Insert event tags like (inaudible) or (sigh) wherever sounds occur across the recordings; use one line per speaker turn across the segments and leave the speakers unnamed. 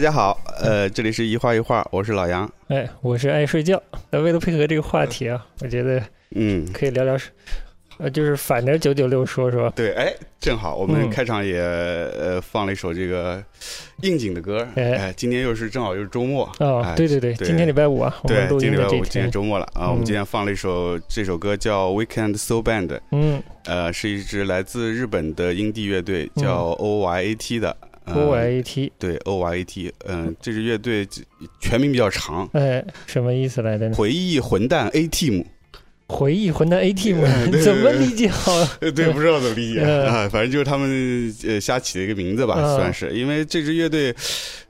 大家好，呃，这里是一画一画，我是老杨。
哎，我是爱睡觉。那为了配合这个话题啊，我觉得
嗯，
可以聊聊，呃，就是反着九九六说说。
对，哎，正好我们
嗯
开场也、呃放了一首这个应景的歌，
哎
哎，今天又是正好又是周末，
哦
哎，
对对对，
对
今天礼拜五啊，我们
对，
录音的这
今天礼拜五，今天
天，
周末了啊，我们
嗯
今天放了一首这首歌叫 Weekend Soul Band，
嗯
呃，是一支来自日本的 indie 乐队，
嗯
叫 O Y A T 的。呃
，O I T，
对 O Y A T，嗯、这支乐队全名比较长，
哎，什么意思来着呢？
回忆混蛋 A Team，
回忆混蛋 A Team，(laughs) 怎么理解好？
呃，对，不知道怎么理解
嗯 (laughs)
啊，反正就是他们呃瞎起的一个名字吧，
嗯
算是。因为这支乐队，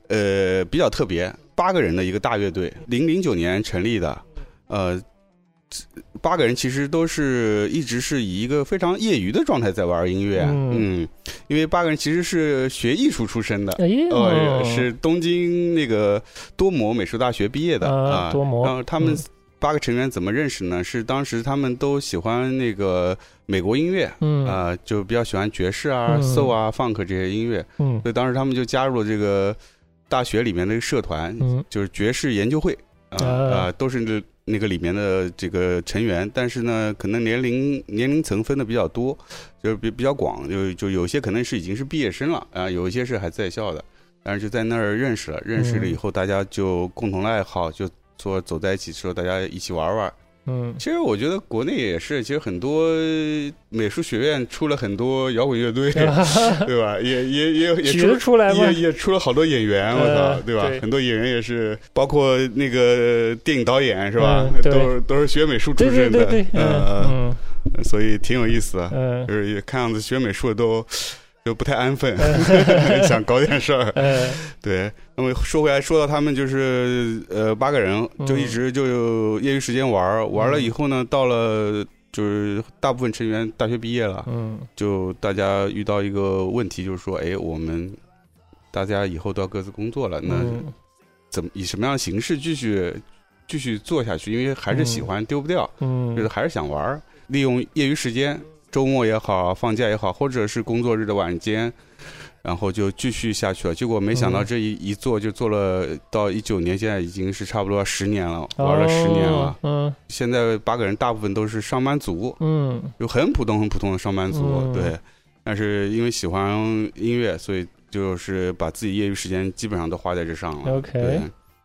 呃，比较特别，八个人的一个大乐队，零零九年成立的，呃，八个人其实都是一直是以一个非常业余的状态在玩音乐，
嗯
嗯，因为八个人其实是学艺术出身的。
哎呦，
呃，是东京那个多摩美术大学毕业的
啊多摩
然后他们
嗯
八个成员怎么认识呢？是当时他们都喜欢那个美国音乐，
嗯
啊，就比较喜欢爵士啊、
嗯
soul 啊、funk 这些音乐，
嗯
所以当时他们就加入了这个大学里面的社团，
嗯
就是爵士研究会啊
啊
啊，都是那那个里面的这个成员，但是呢，可能年龄年龄层分的比较多，就是比比较广，就就有些可能是已经是毕业生了啊，有一些是还在校的，但是就在那儿认识了，认识了以后，大家就共同的爱好就说走在一起，说大家一起玩玩。
嗯
其实我觉得国内也是，其实很多美术学院出了很多摇滚乐队，(laughs) (laughs) 对吧？也也也也出
出来吗
也？也出了好多演员，我操，
呃
对吧？很多演员也是，包括那个电影导演是吧？都是都是学美术出身的，
嗯
所以挺有意思的。
嗯
就是也看样子学美术的都就不太安分，
嗯 (laughs)
想搞点事儿。
呃
对，那么说回来，说到他们就是呃八个人，就
嗯。
一直就有业余时间玩儿，玩了以后呢，到了就是大部分成员大学毕业了，
嗯。
就大家遇到一个问题，就是说，哎，我们大家以后都要各自工作了，那
嗯。
怎么以什么样的形式继续继续做下去？因为还是喜欢，丢不掉，就是
嗯
还是想玩儿，利用业余时间，周末也好，放假也好，或者是工作日的晚间，然后就继续下去了。结果没想到
嗯
这一一做就做了到一九年，现在已经是差不多十年了，玩了十年了。
哦嗯
现在八个人大部分都是上班族，
嗯
有很普通很普通的上班族，
嗯
对。但是因为喜欢音乐，所以就是把自己业余时间基本上都花在这上了。
OK
对。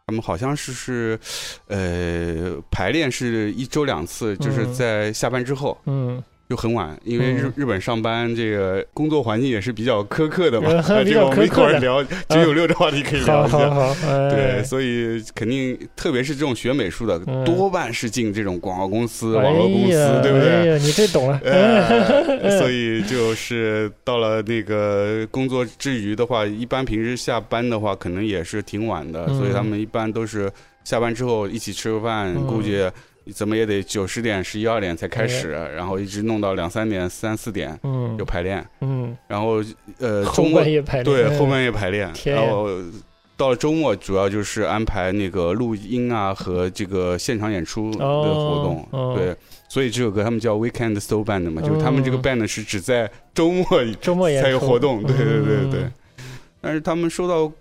他们好像是是，呃，排练是一周两次，就是
嗯
在下班之后，
嗯
就很晚，因为日
嗯
日本上班这个工作环境也是比较苛刻的嘛。
呃比较
这个我们一会儿聊九九六的话题可以聊一下。对，所以肯定，特别是这种学美术的，
嗯
多半是进这种广告公司、
哎
网络公司，对不对？
你这懂了。
呃 (laughs) (laughs) 所以就是到了那个工作之余的话，一般平时下班的话，可能也是挺晚的，
嗯
所以他们一般都是下班之后一起吃个饭，
嗯
估计怎么也得九十点、十一二点才开始，然后一直弄到两三点、三四点
嗯。
有排练，
嗯，
然后呃周
后
末
半夜排练，嗯
对后半夜排练，然后。到了周末，主要就是安排那个录音啊和这个现场演出的活动，
哦。哦
对，所以这首歌他们叫 Weekend Soul Band 嘛，就是他们这个
嗯
band 是只在周末
周末
才有活动，对对对对。
嗯
但是他们受到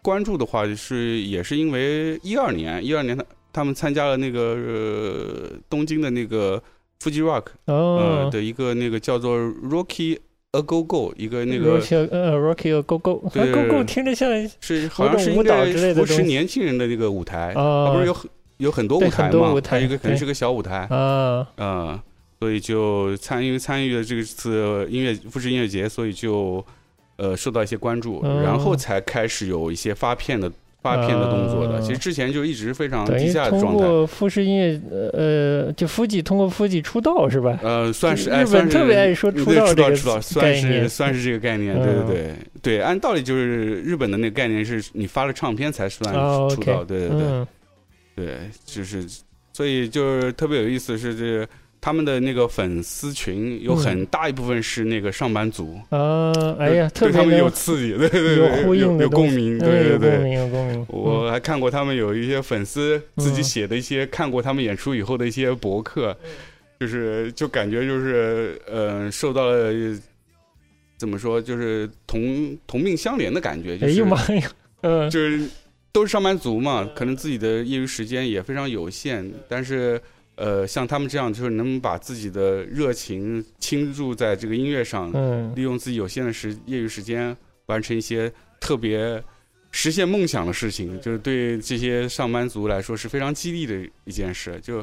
关注的话，是也是因为一二年，一二年他他们参加了那个、呃、东京的那个 Fuji Rock 呃
哦，
的一个那个叫做 Rocky A Go Go 一个那个
Rocky 呃 Rocky Go Go 啊
对。
Go Go 听着像
是好像是应
舞蹈
该扶持
之类的东西。
年轻人的那个舞台，
啊
它不是有很有很多舞台嘛
很多舞，台
还有一个可能是个小舞台，
啊。
嗯，所以就参与参与了这次音乐富士音乐节，所以就呃受到一些关注，
嗯
然后才开始有一些发片的发片的动作的。
啊
其实之前就一直非常低下的
通
状态。
通过富士音乐呃就夫妻通过夫妻出道是吧？
呃，算是
日本特别爱说出道这个
出道出道，算是算是这个概念，
嗯
对对对对。按道理就是日本的那个概念是你发了唱片才算
哦
出道对对对。
嗯
对，就是，所以就是特别有意思是这，他们的那个粉丝群有很大一部分是那个上班族，
啊，哎呀，
对他们有刺激，对对对，
有呼应的
有共鸣，
嗯
对对对。
有共鸣，有共鸣。
我还看过他们有一些粉丝自己
嗯。
写的一些看过他们演出以后的一些博客，就是就感觉就是呃受到了怎么说就是同同命相连的感觉，就是。
哎呦妈呀，嗯。
就是都是上班族嘛，可能自己的业余时间也非常有限，但是呃像他们这样，就是能把自己的热情倾注在这个音乐上，
嗯，
利用自己有限的时业余时间，完成一些特别实现梦想的事情，就是对这些上班族来说是非常激励的一件事。就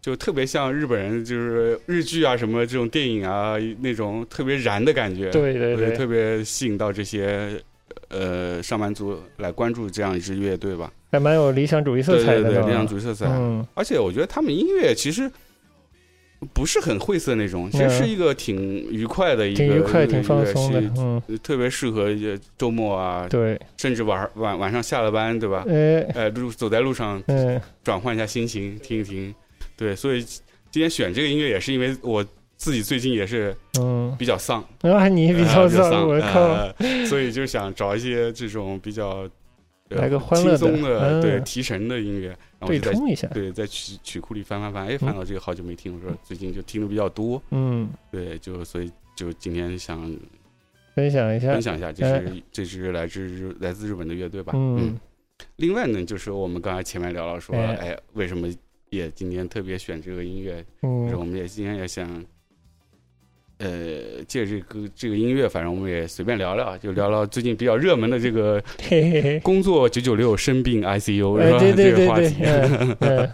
就特别像日本人，就是日剧啊什么这种电影啊那种特别燃的感觉，
对对对，
特别吸引到这些呃上班族来关注这样一支乐队吧。
还蛮有理想主义色彩的。
对对对，理想主义色彩。
嗯
而且我觉得他们音乐其实不是很晦涩那种，其实是一个挺愉快的一个，
挺愉快、挺放松的
特别适合周末啊，
对，
甚至晚晚晚上下了班，对吧？
呃，
呃，路走在路上
嗯，
转换一下心情，听一听。对，所以今天选这个音乐也是因为我自己最近也是
嗯，
比较丧，
啊，你比
呃
较丧，
比较丧
我靠，
呃所以就想找一些这种比较。呃
来个欢乐的
轻松的，对
嗯
提神的音乐，
对冲一下，
对，在曲曲库里翻翻翻，哎，翻到这个好久没听，我说最近就听的比较多，
嗯，
对，就所以就今天想
分享一下
分，享一下，这
哎
是这支来自日来自日本的乐队吧，
嗯，
另外呢，就是我们刚才前面聊了说，
哎
哎，为什么也今天特别选这个音乐，就是我
嗯，
们也今天也想。呃，借这个这个音乐，反正我们也随便聊聊，就聊聊最近比较热门的这个
嘿嘿嘿，
工作九九六生病 ICU 是吧？
哎，对对
这
对对
个话题，，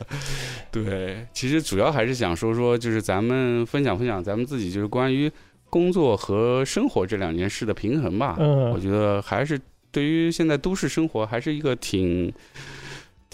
(laughs) 对，其实主要还是想说说，就是咱们分享分享咱们自己，就是关于工作和生活这两件事的平衡吧。
嗯
我觉得还是对于现在都市生活，还是一个挺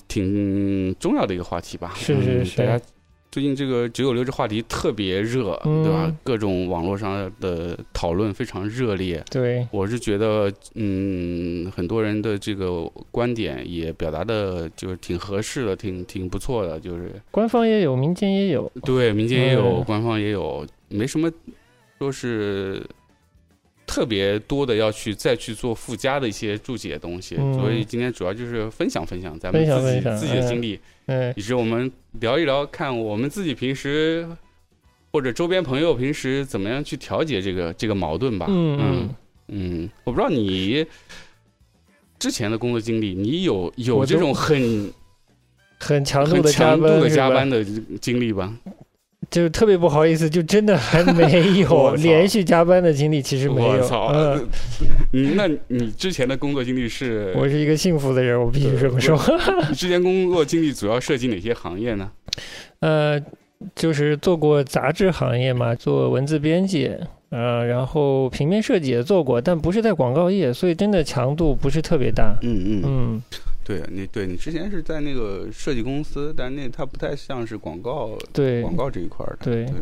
挺重要的一个话题吧。
是是是
嗯大家最近这个九九六这话题特别热，
嗯
对吧？各种网络上的讨论非常热烈。
对，
我是觉得，嗯，很多人的这个观点也表达的就是挺合适的，挺挺不错的，就是
官方也有，民间也有，
对，民间也有，
嗯
官方也有，没什么说是特别多的要去再去做附加的一些注解的东西，
嗯。
所以今天主要就是分享分享咱们自己自己的经历，
嗯
以及我们聊一聊，看我们自己平时或者周边朋友平时怎么样去调节这个这个矛盾吧。
嗯
嗯。嗯，我不知道你之前的工作经历，你有有这种很
很强度
很强度的加班的经历吧？
就特别不好意思，就真的还没有 (laughs) 连续加班的经历，其实没有。
我操！
嗯，
你那你之前的工作经历是？
我是一个幸福的人，我必须这么说。(laughs)
你之前工作经历主要涉及哪些行业呢？
呃，就是做过杂志行业嘛，做文字编辑，呃，然后平面设计也做过，但不是在广告业，所以真的强度不是特别大。
嗯嗯，
嗯，
对你对你之前是在那个设计公司，但那它不太像是广告
对
广告这一块儿的。
对
对，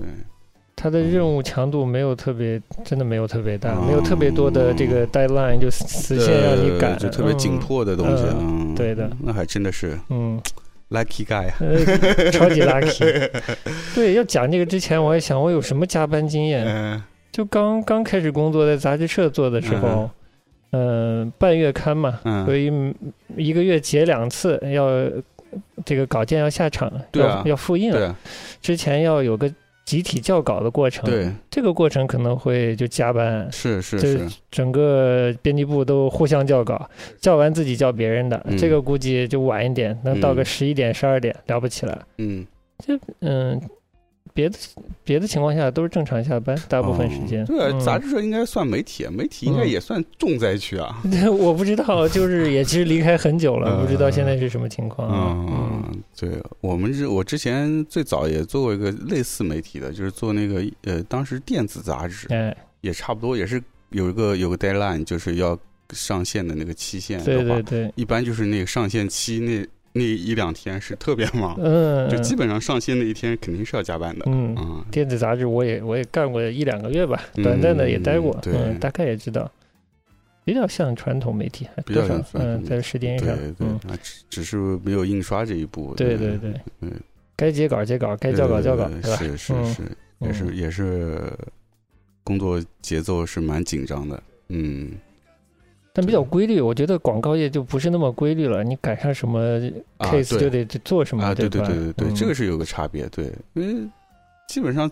他的任务强度没有特别，真的没有特别大，
哦
没有特别多的这个 deadline 就死死线让你赶，
呃就特别紧迫的东西。
嗯
嗯，
对的，
那还真的是
嗯。(laughs)
lucky guy 啊。
呃，超级 (laughs) lucky。对，要讲这个之前，我还想我有什么加班经验。
嗯
就刚刚开始工作在杂志社做的时候，嗯、半月刊嘛，
嗯。
所以一个月结两次，要这个稿件要下场，
对啊。
要要复印了，
对啊。
之前要有个集体校稿的过程。
对，
这个过程可能会就加班。
是是
这
是，
整个编辑部都互相校稿，校完自己校别人的，
嗯。
这个估计就晚一点，能到个
嗯。
十一点、十二点，了不起了。
嗯，
嗯，别的别的情况下都是正常下班，大部分时间。
哦对啊，
嗯
杂志社应该算媒体，媒体应该
嗯
也算重灾区啊。
对 (laughs) 我不知道，就是也其实离开很久了，
嗯
不知道现在是什么情况啊。嗯
嗯，对我们是，我之前最早也做过一个类似媒体的，就是做那个呃，当时电子杂志，
哎，
也差不多，也是有一个有个 deadline，就是要上线的那个期限的
对，对对，
一般就是那个上线期那那一两天是特别忙，
嗯，
就基本上上新那一天肯定是要加班的。
嗯，
嗯，
电子杂志我也我也干过一两个月吧，
嗯
短暂的也待过，
对
嗯，大概也知道，比较像传统媒体，还
比较像
嗯，在时间上，
对对
嗯，，
啊只只是没有印刷这一步。
对对对，
嗯，
该截稿截稿，该交稿交稿？
是是
嗯
是，也是也是工作节奏是蛮紧张的，嗯。
但比较规律，我觉得广告业就不是那么规律了。你赶上什么
啊
case 就
对
得做什么，
啊，对对
吧？
对对对，
嗯
这个是有个差别，对，因为基本上，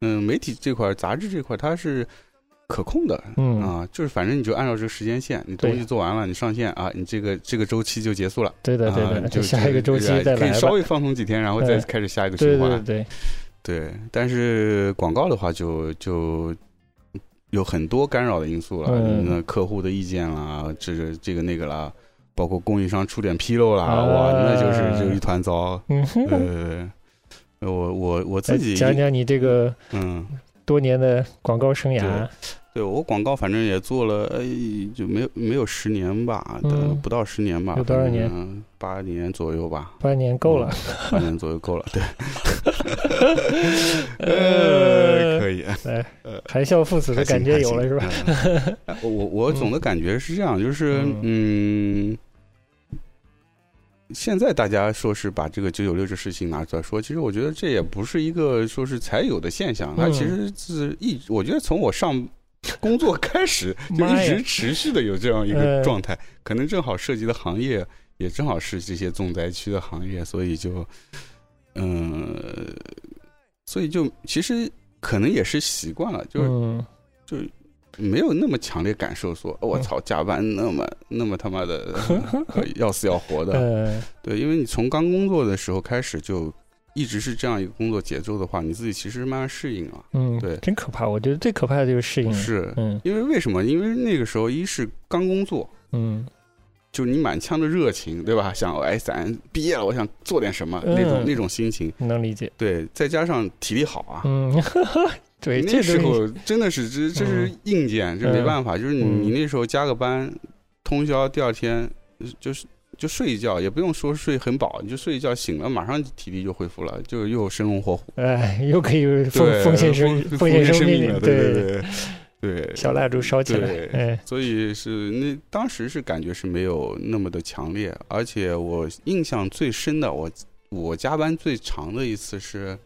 嗯，媒体这块儿、杂志这块它是可控的，
嗯
啊，就是反正你就按照这个时间线，你东西做完了，你上线啊，你这个这个周期就结束了，
对的对的，
啊就
下一个周期。
可以稍微放松几天，然后再
嗯
开始下一个
对对
循环，
对对，
对，但是广告的话就就有很多干扰的因素了，
嗯。
那客户的意见啦，这个这个那个啦，包括供应商出点纰漏啦，
啊
哇，那就是就一团糟。
嗯。哼，
呃，我我我自己
讲讲你这个
嗯，
多年的广告生涯。
对我广告反正也做了，哎，就没有没有十年吧，
嗯
不到十年吧，
有多少年
八年左右吧，
八年够了，
八年左右够了，对 (laughs) (laughs) 呃，
呃，
可以。
来
呃，
含笑父子的感觉有了是吧？
嗯 (laughs) 我我总的感觉是这样，就是嗯，现在大家说是把这个九九六这事情拿出来说，其实我觉得这也不是一个说是才有的现象，它
嗯
其实是一，我觉得从我上 (laughs) 工作开始就一直持续的有这样一
呃
个状态，可能正好涉及的行业也正好是这些重灾区的行业，所以就嗯，所以就其实可能也是习惯了，就是
嗯
没有那么强烈感受说，
嗯
我操，加班那么那么他妈的呃 (laughs) 要死要活的。
呃，
对，因为你从刚工作的时候开始就一直是这样一个工作节奏的话，你自己其实慢慢适应了。
嗯，
对
真可怕。我觉得最可怕的就是适应。
是
嗯
因为为什么？因为那个时候一是刚工作，
嗯
就你满腔的热情，对吧？想哎，咱毕业了，我想做点什么，
嗯
那种那种心情。
能理解。
对，再加上体力好啊，
嗯，(laughs) 对，
那时候真的是这这是硬件，这没
嗯
办法。就是你
嗯
你那时候加个班，通宵，第二天就是就睡一觉，也不用说睡很饱，你就睡一觉，醒了马上体力就恢复了，就又生龙活虎，
哎，又可以奉
对，
奉献生
奉
奉献
生
命
了，对
对
对 (laughs)
小蜡烛烧起来
对，
哎，
所以是那当时是感觉是没有那么的强烈，而且我印象最深的，我我加班最长的一次是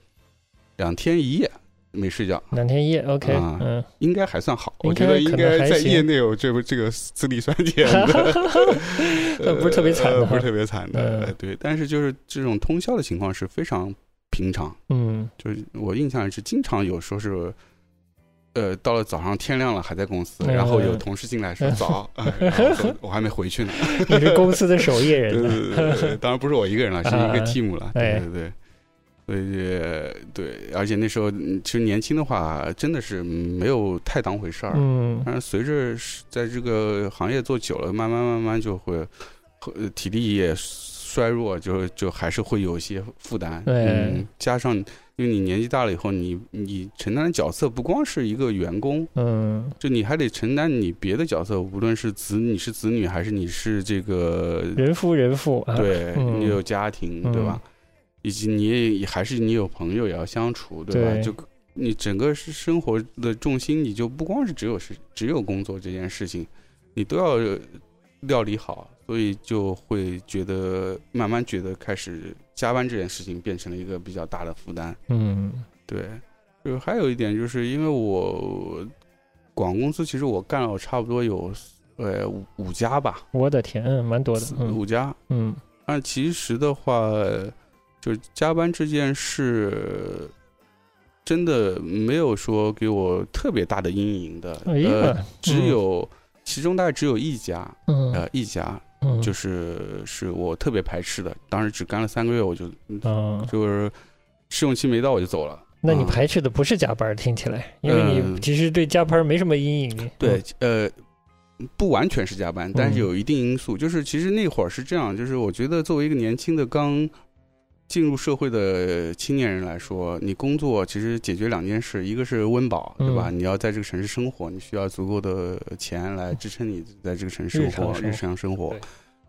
两天一夜没睡觉，
两天一夜，OK，
啊
嗯，
应该还算好，我觉得应
该
在业内有这个这个资历算浅的，
那 (laughs) 不是特别惨的
呃不是特别惨的，对，但是就是这种通宵的情况是非常平常，
嗯。
就是我印象是经常有说是。呃，到了早上天亮了还在公司，
嗯。
然后有同事进来说早，我还没回去呢。(laughs)
你是公司的守夜人，(laughs)
对对对，当然不是我一个人了，是一个
啊。
Team 了。
哎。
对对对，所以对，而且那时候嗯其实年轻的话，真的是没有太当回事儿。
嗯
但是随着在这个行业做久了，慢慢慢慢就会呃体力也衰弱，就就还是会有一些负担。
对
嗯，加上因为你年纪大了以后，你你承担的角色不光是一个员工，
嗯
就你还得承担你别的角色，无论是子你是子女还是你是这个
人夫人妇啊，
对
嗯
你有家庭，对吧？以及你也还是你有朋友也要相处，对吧？
对
就你整个是生活的重心，你就不光是只有是只有工作这件事情，你都要料理好，所以就会觉得慢慢觉得开始加班这件事情变成了一个比较大的负担。
嗯
对，就还有一点就是因为我广公司，其实我干了差不多有呃五五家吧，
我的天，嗯，蛮多的，嗯
五家。
嗯
但其实的话，就是加班这件事，真的没有说给我特别大的阴影的。
哎
呃，只有、其中大概只有一家，
嗯
呃，一家
嗯，
就是是我特别排斥的。当时只干了三个月，我就
嗯，
就是试用期没到我就走了。
那你
啊
排斥的不是加班，听起来，因为你
嗯
其实对加班没什么阴影。
对，呃，不完全是加班，但是
嗯
有一定因素。就是其实那会儿是这样，就是我觉得作为一个年轻的刚进入社会的青年人来说，你工作其实解决两件事，一个是温饱，对吧？
嗯
你要在这个城市生活，你需要足够的钱来支撑你在这个城市生活、
日常生活。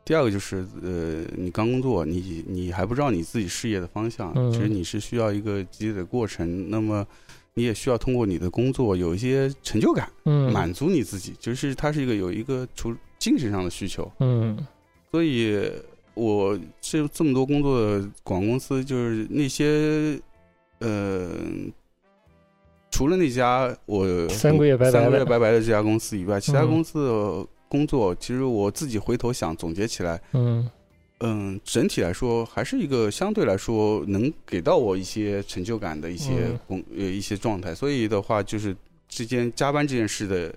第二个就是，呃，你刚工作，你你还不知道你自己事业的方向，
嗯
其实你是需要一个积累的过程。那么，你也需要通过你的工作有一些成就感。
嗯，
满足你自己，就是它是一个有一个除精神上的需求，
嗯
所以我这这么多工作的广告公司，就是那些呃，除了那家我
三个月拜拜
三个月
了，
拜拜的这家公司以外，其他
嗯
公司的工作，其实我自己回头想总结起来，
嗯。
嗯，整体来说还是一个相对来说能给到我一些成就感的一些
嗯。
工、呃一些状态，所以的话就是之间加班这件事的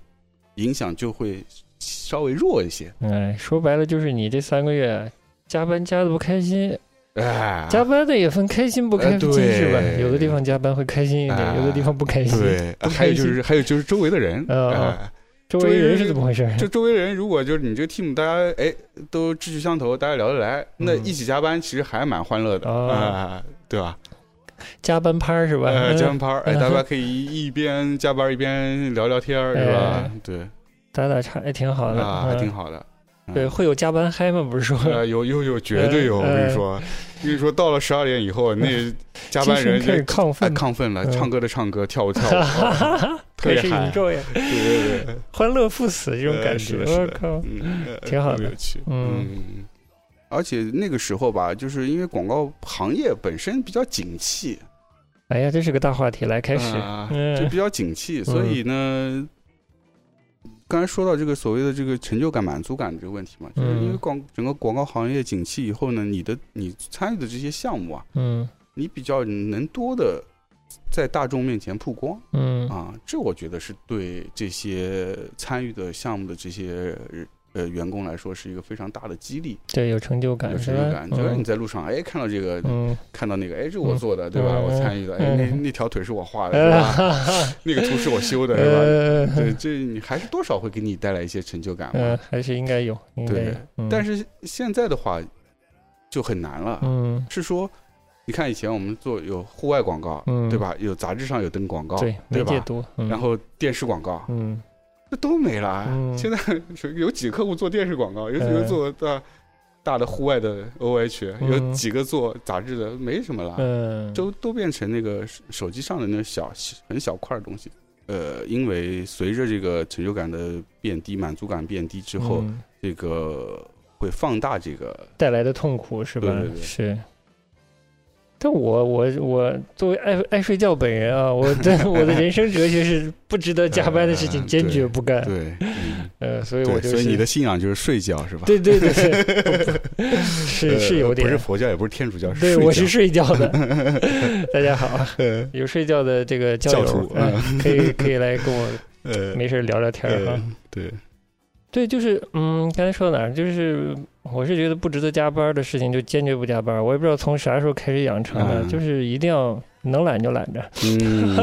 影响就会稍微弱一些。
哎，说白了就是你这三个月加班加的不开心，
哎，
加班的也分开心不开心是吧？有的地方加班会开心一点，
哎
有的地方不开心。
对，还有就是还有就是周围的人，
哦
哎
周围人是怎么回事？
就周围人，如果就是你这个 team 大家哎都志趣相投，大家聊得来，那
嗯
一起加班其实还蛮欢乐的
哦
啊，对吧？
加班趴是吧？
加班趴儿，哎，
嗯
大家可以一边加班一边聊聊天，是吧
哎？
对，
打打岔也挺好的，
啊，还
嗯
挺好的。嗯。
对，会有加班嗨吗？不是说？
呃，有有有，绝对有！我
呃
跟你说，跟你说，到了十二点以后，那加班人
精神开始亢
哎
奋，
亢奋了，
嗯。
唱歌的唱歌，跳舞跳舞，哦 (laughs) 特别嗨。对对对，
欢乐赴死这种感觉，我靠，(laughs) 挺好的嗯
嗯。而且那个时候吧，就是因为广告行业本身比较景气，
哎呀，这是个大话题，来开始，
就比较景气，所以呢，刚才说到这个所谓的这个成就感、满足感这个问题嘛，就是因为
嗯
广整个广告行业景气以后呢，你的你参与的这些项目啊，
嗯。
你比较能多的在大众面前曝光
嗯。
啊，这我觉得是对这些参与的项目的这些呃员工来说是一个非常大的激励，
对，有成就感
有？成就感。就是你
嗯
在路上哎看到这个，
嗯，
看到那个哎这我做的对吧？
嗯
我参与的，哎那
嗯
那条腿是我画的是吧？(laughs) 那个图是我修的 (laughs) 是吧？
呃，
对，这你还是多少会给你带来一些成就感
嗯
嘛。，
还是应该有，
对但是现在的话就很难了，
嗯，
是说，你看以前我们做有户外广告，
嗯
对吧？有杂志上有登广告，
对，
对吧？
媒介多，嗯
然后电视广告，
嗯
这都没了。
嗯
现在 (laughs) 有几个客户做电视广告，有几个
嗯
做大大的户外的 OH，
嗯
有几个做杂志的，没什么了。
嗯，
都都变成那个手手机上的那小很小块的东西。呃，因为随着这个成就感的变低，满足感变低之后，
嗯
这个会放大这个。
带来的痛苦是吧？
对对对
是。但我我我作为爱爱睡觉本人啊，我的我的人生哲学是不值得加班的事情
呃
坚决不干。
对，嗯
呃，所以我
对，
就是
所以你的信仰就是睡觉是吧？
对对对对，(laughs) 是是有点
呃不是佛教，也不是天主教，
对，我是睡觉的。(laughs) 大家好，
呃
有睡觉的这个教友
教徒，
嗯
嗯
可以可以来跟我 (laughs)
呃
没事聊聊天儿啊
呃。对，
对，就是嗯，刚才说到哪儿？就是我是觉得不值得加班的事情就坚决不加班。我也不知道从啥时候开始养成的，
嗯
就是 (laughs) 一定要能懒就懒着。
嗯，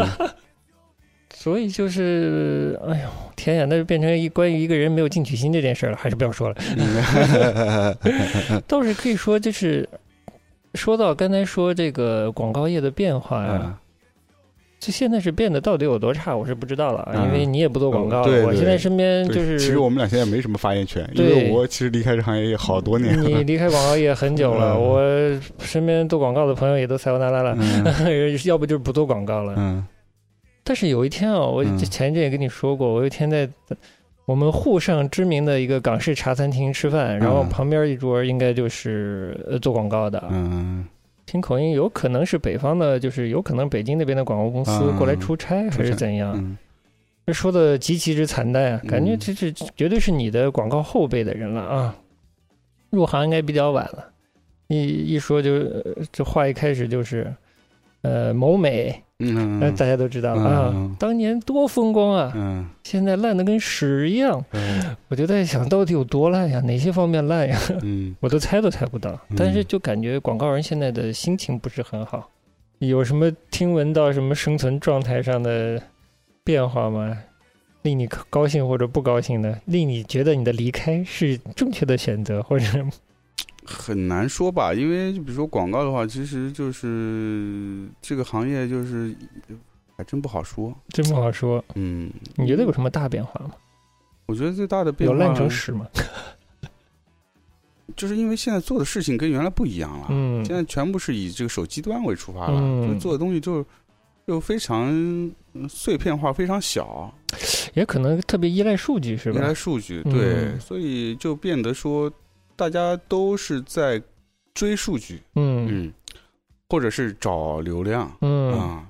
(laughs)
所以就是，哎呦天呀，那就变成一关于一个人没有进取心这件事儿了，还是不要说了。(laughs) 倒是可以说，就是说到刚才说这个广告业的变化呀、
嗯
这现在是变得到底有多差，我是不知道了因为你也不做广告了。
哦对对
我现在身边就是，
其实我们俩现在没什么发言权，因为我其实离开这行业也好多年了你。
离开广告业很久了，
嗯。
我身边做广告的朋友也都塞欧那拉了，
嗯。(laughs)
要不就是不做广告了。
嗯。
但是有一天啊，我
嗯。
前一阵也跟你说过，我有一天在我们沪上知名的一个港式茶餐厅吃饭，然后
嗯。
旁边一桌应该就是呃做广告的，
嗯
听口音有可能是北方的，就是有可能北京那边的广告公司
嗯
过来出差还是怎样？
嗯
这说的极其之惨淡啊，感觉
这
这是绝对是你的广告后辈的人了啊！入行应该比较晚了，一一说就呃这话一开始就是，呃，某美，
嗯
那大家都知道了啊
嗯，
当年多风光啊，
嗯
现在烂的跟屎一样。
嗯
我就在想到底有多烂呀？哪些方面烂呀？
嗯 (laughs)
我都猜都猜不到。
嗯
但是就感觉广告人现在的心情不是很好，有什么听闻到什么生存状态上的变化吗？令你高兴或者不高兴的，令你觉得你的离开是正确的选择，或者
很难说吧，因为就比如说广告的话，其实就是这个行业就是还真不好说。
真不好说。
嗯，
你觉得有什么大变化吗？
我觉得最大的变化
有
化
烂成屎吗？(laughs)
就是因为现在做的事情跟原来不一样了。
嗯
现在全部是以这个手机端为出发了，
嗯
就做的东西就就非常嗯碎片化，非常小，
也可能特别依赖数据，是吧
依赖？数据，
嗯
对，所以就变得说大家都是在追数据，
嗯。
嗯，或者是找流量
嗯。
啊，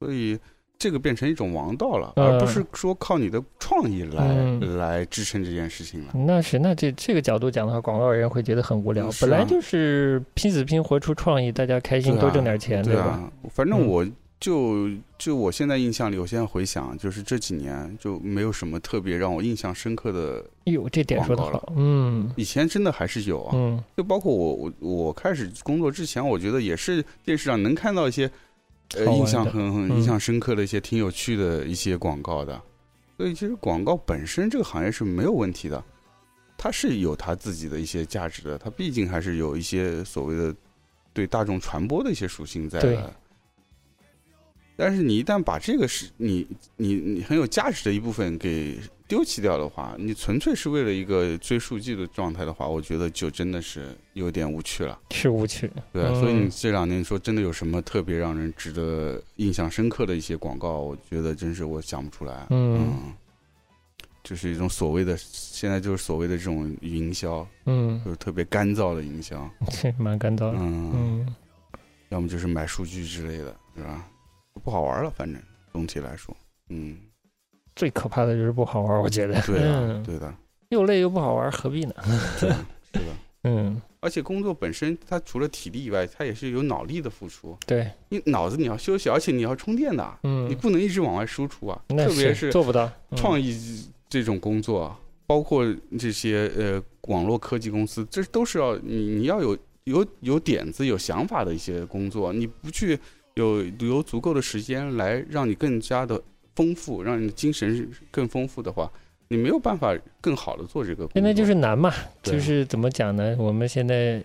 所以这个变成一种王道了，
嗯。
而不是说靠你的创意来、
嗯。
来支撑这件事情了。
那是，那这这个角度讲的话，广告人会觉得很无聊。
啊。
本来就是拼死拼活出创意，大家开心多挣点钱，吧？
对啊，反正
嗯。
我就就我现在印象里，我现在回想，就是这几年就没有什么特别让我印象深刻的。
哟，这点说的
广告
好，嗯
以前真的还是有啊，
嗯
就包括我我我开始工作之前，我觉得也是电视上能看到一些呃印象很很
嗯
印象深刻的一些挺有趣的一些广告的。所以其实广告本身这个行业是没有问题的，它是有它自己的一些价值的，它毕竟还是有一些所谓的对大众传播的一些属性在的。但是你一旦把这个是你你你很有价值的一部分给丢弃掉的话，你纯粹是为了一个追数据的状态的话，我觉得就真的是有点无趣了。
是无趣。
对所以你这两年说真的有什么特别让人值得印象深刻的一些广告，我觉得真是我想不出来。
嗯
就是一种所谓的现在就是所谓的这种营销，
嗯，
就是特别干燥的营销。(laughs)
是蛮干燥的。
嗯，
嗯
要么就是买数据之类的，是吧？不好玩了，反正总体来说，嗯，
最可怕的就是不好玩，我觉得。
对的，
嗯，
对的，
又累又不好玩，何必呢？
是的。(laughs)
嗯，
而且工作本身，它除了体力以外，它也是有脑力的付出。
对，
你脑子你要休息，而且你要充电的，
嗯
你不能一直往外输出啊。
那
特别是
做不到
创
意。
意这种工作，包括这些呃网络科技公司，这都是要你你要有有有点子、有想法的一些工作。你不去有有足够的时间来让你更加的丰富，让你的精神更丰富的话，你没有办法更好的做这个。
现在就是难嘛，就是怎么讲呢？我们现在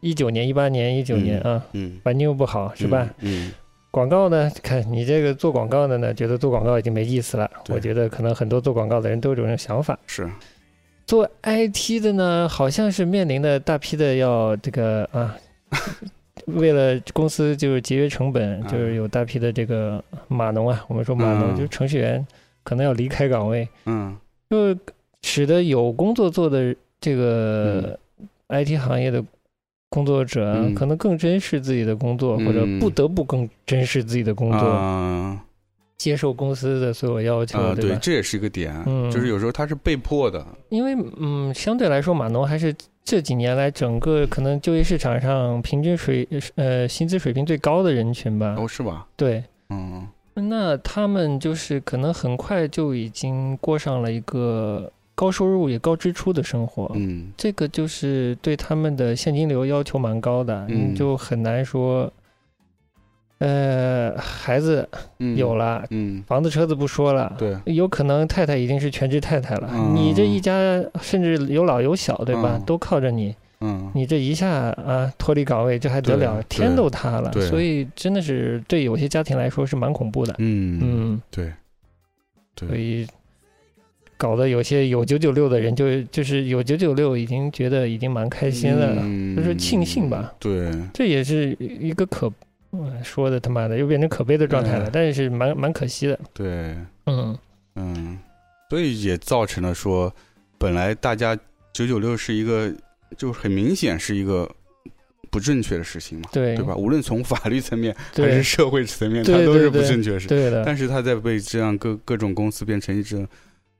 一九年、一八年、一九年啊，
嗯，
环境又不好，是吧？
嗯？
广告呢？看你这个做广告的呢，觉得做广告已经没意思了。我觉得可能很多做广告的人都有这种想法。
是，
做 IT 的呢，好像是面临的大批的要这个啊，为了公司就是节约成本，
啊
就是有大批的这个码农啊，我们说码农、
嗯。
就是程序员可能要离开岗位，
嗯。
就使得有工作做的这个 IT 行业的工作者可能更珍视自己的工作，
嗯。
或者不得不更珍视自己的工作，
啊。
接受公司的所有要求，
啊，
对吧？
这也是一个点，
嗯。
就是有时候他是被迫的，
因为嗯，相对来说，码农还是这几年来整个可能就业市场上平均水呃薪资水平最高的人群吧。
哦，是吧？
对，
嗯
那他们就是可能很快就已经过上了一个高收入也高支出的生活。
嗯
这个就是对他们的现金流要求蛮高的，
嗯
你就很难说，呃，孩子
嗯，
有了，
嗯，
房子车子不说了，
对，
有可能太太已经是全职太太了，
嗯
你这一家甚至有老有小，对吧？
嗯
都靠着你，
嗯
你这一下啊脱离岗位，这还得了？天都塌了。所以真的是对有些家庭来说是蛮恐怖的。
嗯
嗯，
对对
所以搞得有些有九九六的人就就是有九九六已经觉得已经蛮开心了，
嗯
就是庆幸吧。
对，
这也是一个可。嗯说的他妈的又变成可悲的状态了，
哎
但是蛮蛮可惜的。
对，
嗯，
嗯，所以也造成了说，本来大家九九六是一个，就是很明显是一个不正确的事情嘛，
对
对吧？无论从法律层面还是社会层面，它都是不正确的事。
对的，
但是它在被这样各各种公司变成一种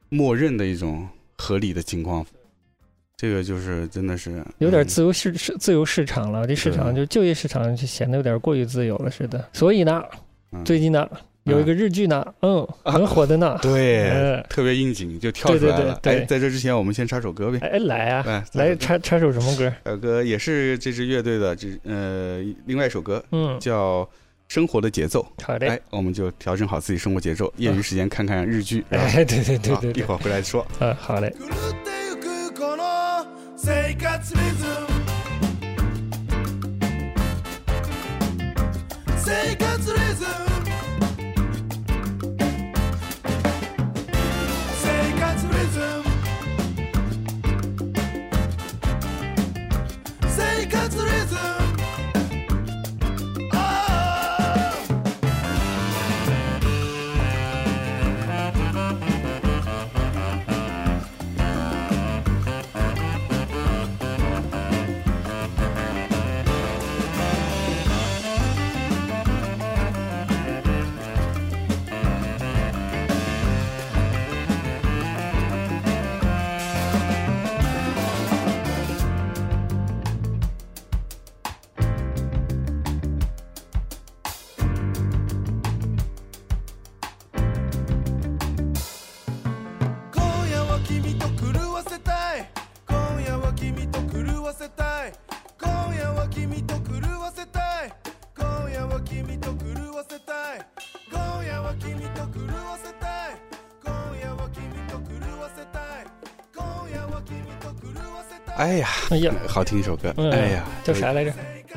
默认的一种合理的情况，这个就是真的是嗯
有点自由市市自由市场了，这市场就就业市场就显得有点过于自由了似的。所以呢，
嗯
最近呢有一个日剧呢，嗯，(laughs) 很火的呢。(laughs)
对、
嗯
特别应景，就跳出来了。
对对对对
哎，在这之前，我们先插首歌呗。
哎，来啊，
来
来插插首什么歌？
呃歌也是这支乐队的这呃另外一首歌
嗯，
叫《生活的节奏》。
好的
哎。，我们就调整好自己生活节奏，业余时间看看日剧。
哎，对对对对对，
一会儿回来说。
嗯，好嘞。
say rhythm. Say Cataclysm.
哎呀，
哎呀，
好听一首歌，
嗯
哎呀，
叫啥来着？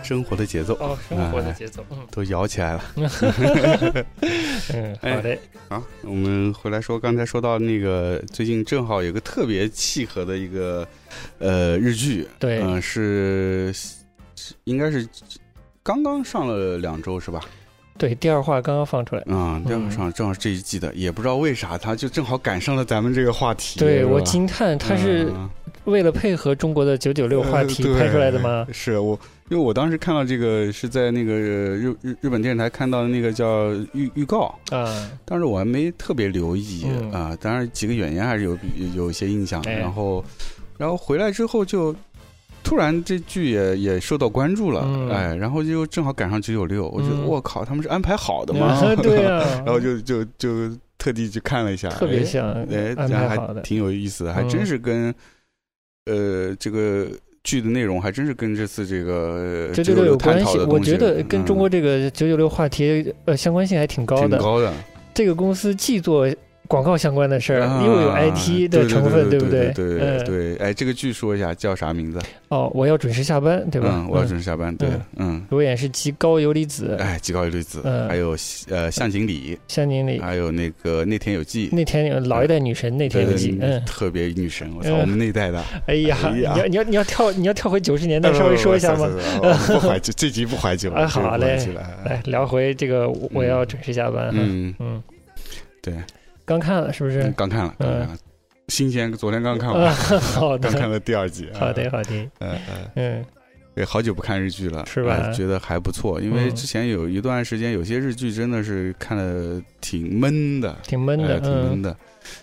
生活的节奏
哦，生活的节奏。嗯
都摇起来了。(laughs) (laughs)
嗯，
哎
好的。
好，我们回来说，刚才说到那个最近正好有个特别契合的一个呃日剧，
对
嗯、是是应该是刚刚上了两周是吧？
对，第二话刚刚放出来。
啊、正好上正好这一季的，也不知道为啥，他就正好赶上了咱们这个话题。
对我惊叹，他是
嗯
为了配合中国的九九六话题拍出来的吗？
是我，因为我当时看到这个是在那个日日日本电视台看到的那个叫预预告，
啊，
当时我还没特别留意
嗯
啊、当然几个演员还是有有有一些印象，
哎
然后然后回来之后就。突然，这剧也也受到关注了，
嗯
哎，然后就正好赶上九九六，我觉得
嗯
我靠，他们是安排好的吗？(laughs)
对啊，
然后就就就特地去看了一下，
特别像
哎，
安
这样还
排好的。
挺有意思的，还
嗯
真是跟呃这个剧的内容还真是跟这次这个
九九
六
六有关系，我觉得跟中国
嗯
这个九九六话题呃相关性还挺高的。
挺高的，
这个公司既做广告相关的事儿，
啊
又有 IT 的成分，
对
不
对对对哎，这个剧说一下叫啥名字？
哦，我要准时下班，对吧？
嗯，我要准时下班。对，嗯，
主演是吉高由里子、
哎，吉高由里子，
嗯
还有呃向井理，
香宁里、
还有那个那天有纪。
那天老一代女神那天有记，
对
嗯，
特别女神，我操，
嗯
我们那一代的。
哎呀，你要你要你要跳你要跳回九十年代，稍微说一下吗？
呃？(laughs) 不怀旧，(laughs) 这集不怀旧。
啊好嘞来聊回这个，我我要准时下班。
嗯，
嗯，
对，
刚看了是不是？
嗯？刚看了，刚看了，新鲜，昨天刚看
啊，
完，(laughs)
好的，
刚看了第二集。
好的，好的，
嗯嗯，
嗯，
对，好久不看日剧了，
是吧
哎觉得还不错，因为
嗯
之前有一段时间，有些日剧真的是看的挺闷的，
挺闷的
哎，挺闷
嗯。
的，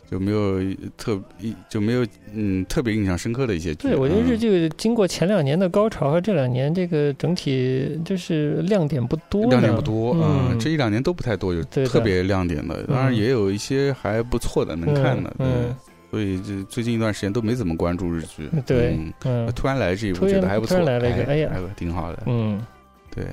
就没有特一就没有嗯特别印象深刻的一些剧。
对，我觉得日
嗯
剧经过前两年的高潮和这两年这个整体就是亮点不多，
亮点不多，
嗯
嗯，这一两年都不太多有特别亮点的，当然
嗯
也有一些还不错的能看的，对
嗯，
所以这最近一段时间都没怎么关注日剧。
嗯，对
嗯
嗯。
突然来这一部觉得还不错，
突然来了一个哎呀。
还挺好的，
嗯。
对。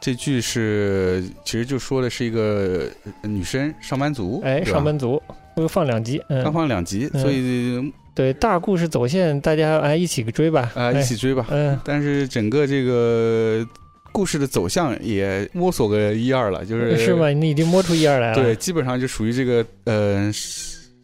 这剧是其实就说的是一个呃女生上班族，
哎，上班族会放两集，嗯，
刚放两集，
嗯。
所以
对大故事走线，大家哎一起追吧，
啊、
哎。
一起追吧。
嗯。
但是整个这个故事的走向也摸索个一二了，就是
是吗？你已经摸出一二来了，
对，基本上就属于这个呃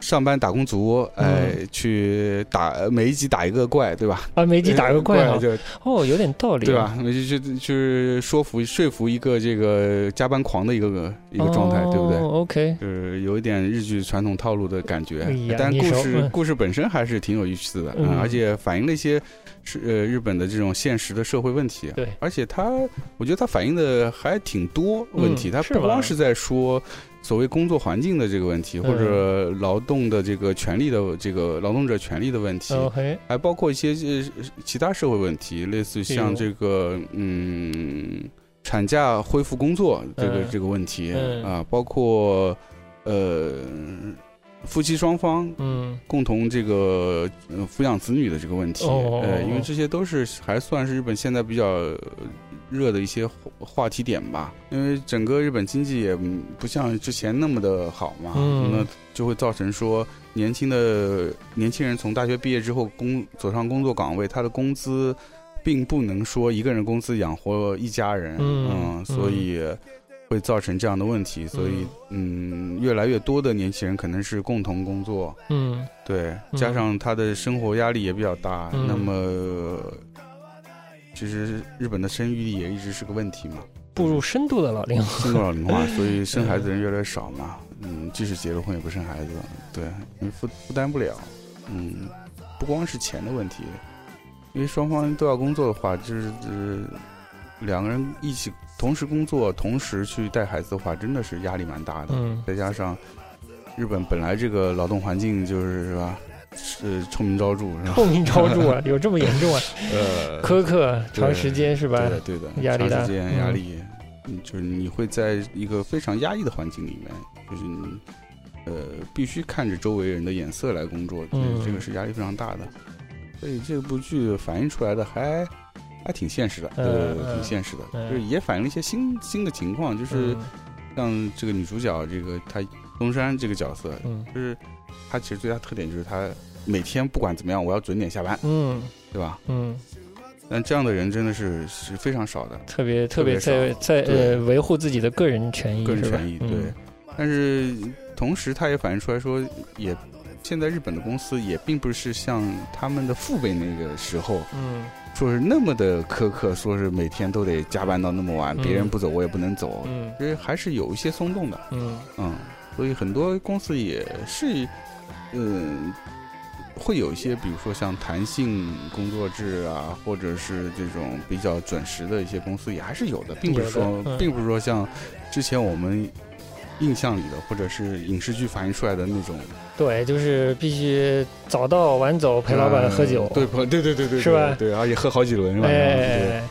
上班打工族，哎、去打每一集打一个怪，对吧？
啊，每一集打一个怪啊，
就
哦，有点道理，
对？吧？就就就是说服说服一个这个加班狂的一个一个状态，对不对？
哦？OK，
就是有一点日剧传统套路的感觉，但故事故事本身还是挺有意思的，
嗯
而且反映了一些是呃日本的这种现实的社会问题。
对
而且它我觉得它反映的还挺多问题，它不光是在说所谓工作环境的这个问题，
嗯
或者劳动的这个权利的这个劳动者权利的问题。还包括一些呃其他社会问题，类似
哎
像这个嗯产假恢复工作这个、
嗯
这个问题、
嗯
啊，包括呃夫妻双方
嗯
共同这个呃抚养子女的这个问题，
哦
呃，因为这些都是还算是日本现在比较热的一些话话题点吧。因为整个日本经济也嗯不像之前那么的好嘛，
嗯
那就会造成说年轻的年轻人从大学毕业之后工走上工作岗位，他的工资并不能说一个人工资养活一家人，
嗯
所以。会造成这样的问题，所以嗯，越来越多的年轻人可能是共同工作，
嗯。
对，
嗯。
加上他的生活压力也比较大，
嗯。
那么其实日本的生育率也一直是个问题嘛，
步入深度的老龄化，
深度老龄化，所以生孩子的人越来越少嘛。嗯，即使结了婚也不生孩子，对，因为负负担不了。嗯，不光是钱的问题，因为双方都要工作的话，就是、呃、两个人一起同时工作，同时去带孩子的话，真的是压力蛮大的。
嗯
再加上日本本来这个劳动环境就是是吧，是臭名昭著，是吧？
臭名昭著啊，(laughs) 有这么严重啊？
呃，
苛刻，长时间是吧
对？的，对的，
压力大
长时间
嗯
压力，嗯，就是你会在一个非常压抑的环境里面，就是你呃必须看着周围人的眼色来工作，这
嗯
这个是压力非常大的。所以这部剧反映出来的还还挺现实的，
嗯
对，
嗯
挺现实的，
嗯
就是也反映了一些新新的情况，就是
嗯
像这个女主角这个她东山这个角色，
嗯
就是她其实最大特点就是她每天不管怎么样，我要准点下班，
嗯
对吧？
嗯，
但这样的人真的是是非常少的，
特别特别在在呃维护自己的个人权益，
个人权益。
嗯
对，但是同时他也反映出来说，也现在日本的公司也并不是像他们的父辈那个时候，
嗯。
说是那么的苛刻，说是每天都得加班到那么晚，
嗯。
别人不走我也不能走，
嗯。
其实还是有一些松动的。
嗯。
嗯，所以很多公司也是，嗯，会有一些，比如说像弹性工作制啊，或者是这种比较准时的一些公司也还是有的，并不是说，
嗯。
并不是说像之前我们印象里的，或者是影视剧反映出来的那种
对，就是必须早到晚走，陪老板喝酒，
呃对不？对对对对，
是吧
对，对而且喝好几轮，晚上对。
哎，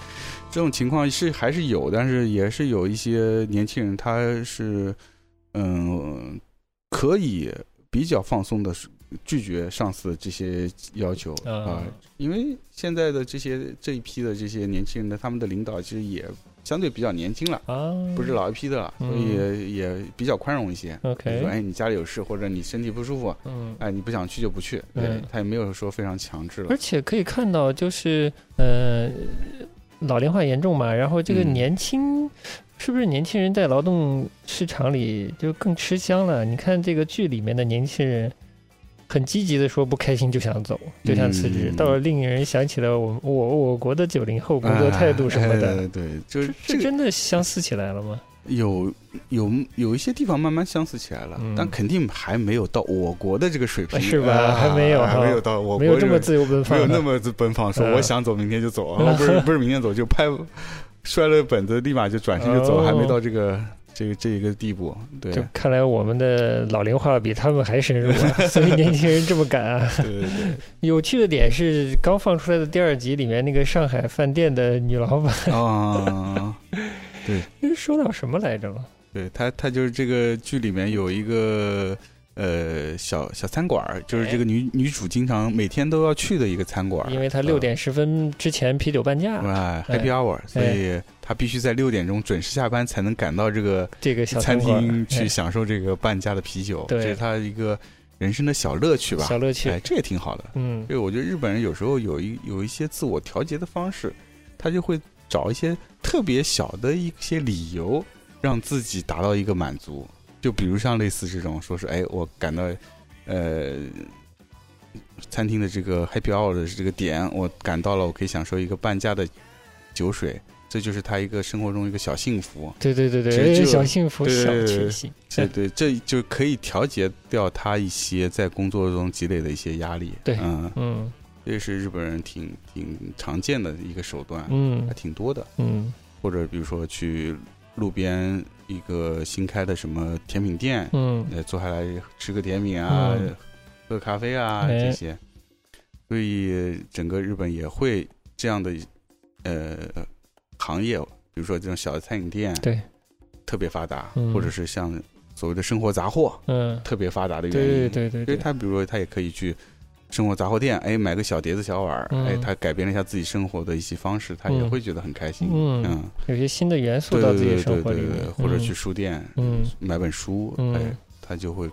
这种情况是还是有，但是也是有一些年轻人，他是嗯可以比较放松的拒绝上司的这些要求啊、
啊
因为现在的这些这一批的这些年轻人的他们的领导其实也相对比较年轻了，
啊，
不是老一批的了，所以也也比较宽容一些。
OK，
说，哎，你家里有事或者你身体不舒服，
嗯。
哎，你不想去就不去，对
嗯
他也没有说非常强制了
而。且可以看到，就是呃，老龄化严重嘛，然后这个
嗯
年轻，是不是年轻人在劳动市场里就更吃香了？你看这个剧里面的年轻人，很积极的说不开心就想走，就想辞职，
嗯。
倒是令人想起了我我我国的九零后工作态度什么的，
哎对，就是
这
这
真的相似起来了吗？
有有有一些地方慢慢相似起来了，
嗯。
但肯定还没有到我国的这个水平，
是吧
啊
还没有
还没有到我国
没有这么自由奔放，
没有那么奔放，说
嗯。
我想走明天就走，(laughs) 啊，不是不是明天走就拍摔了本子立马就转身就走，
哦。
还没到这个这个这一个地步，对
就看来我们的老龄化比他们还深入啊，(laughs) 所以年轻人这么敢啊。
对对对，(laughs)
有趣的点是，刚放出来的第二集里面那个上海饭店的女老板，
啊，对 (laughs)
说到什么来着了？
对他他就是这个剧里面有一个。呃，小小餐馆儿就是这个女女主经常每天都要去的一个餐馆儿，
因为她六点十分之前啤酒半价，
哎，Happy Hour，所以她必须在六点钟准时下班，才能赶到这个
这个小
餐厅去
哎。
享受这个半价的啤酒，
对。
这是她一个人生的小乐趣吧。
小乐趣。
哎，。这也挺好的。
嗯。
所以我觉得日本人有时候有一有一些自我调节的方式，他就会找一些特别小的一些理由，让自己达到一个满足。就比如像类似这种，说是哎，我赶到呃餐厅的这个 Happy Hour 的这个点，我赶到了，我可以享受一个半价的酒水，这就是他一个生活中一个小幸福。
对对对对，小幸福、小
对对对
确幸。
对对，这就可以调节掉他一些在工作中积累的一些压力。
对
嗯，
嗯
这是日本人挺挺常见的一个手段，
嗯
还挺多的。
嗯
或者比如说去路边一个新开的什么甜品店，
嗯。
呃，坐下来吃个甜品啊，
嗯。
喝咖啡啊
哎。
这些，所以整个日本也会这样的呃行业，比如说这种小的餐饮店，
对，
特别发达，
嗯。
或者是像所谓的生活杂货
嗯，
特别发达的原
对
因。因为
对对。对对，
他比如说他也可以去生活杂货店，哎，买个小碟子小碗儿，
嗯
哎，他改变了一下自己生活的一些方式，他也
嗯
会觉得很开心。
嗯
嗯，
有些新的元素
对
到自己生活里面，，
或者
嗯
去书店，
嗯
买本书，
嗯
哎，他就会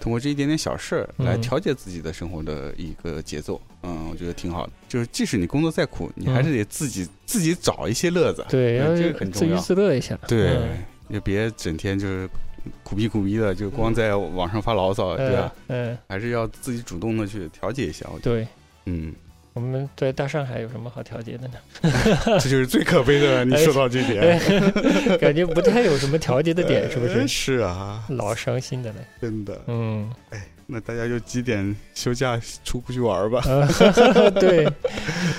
通过这一点点小事儿来
嗯
调节自己的生活的一个节奏。嗯，我觉得挺好的。就是即使你工作再苦，你还是得自己自己找一些乐子。
对，
这个很
自娱
重要。
自娱自乐一下。
对
嗯，
也别整天就是苦逼苦逼的，就光在网上发牢骚，对吧？
嗯？嗯，
还是要自己主动的去调节一下。我觉得，
对。
嗯，
我们在大上海有什么好调节的呢？(laughs)
这就是最可悲的。你说到这点，
感觉不太有什么调节的点，是不
呃
是？
是啊，
老伤心的嘞。
真的。
嗯，哎
那大家就几点休假出去玩吧。
啊，(laughs) 对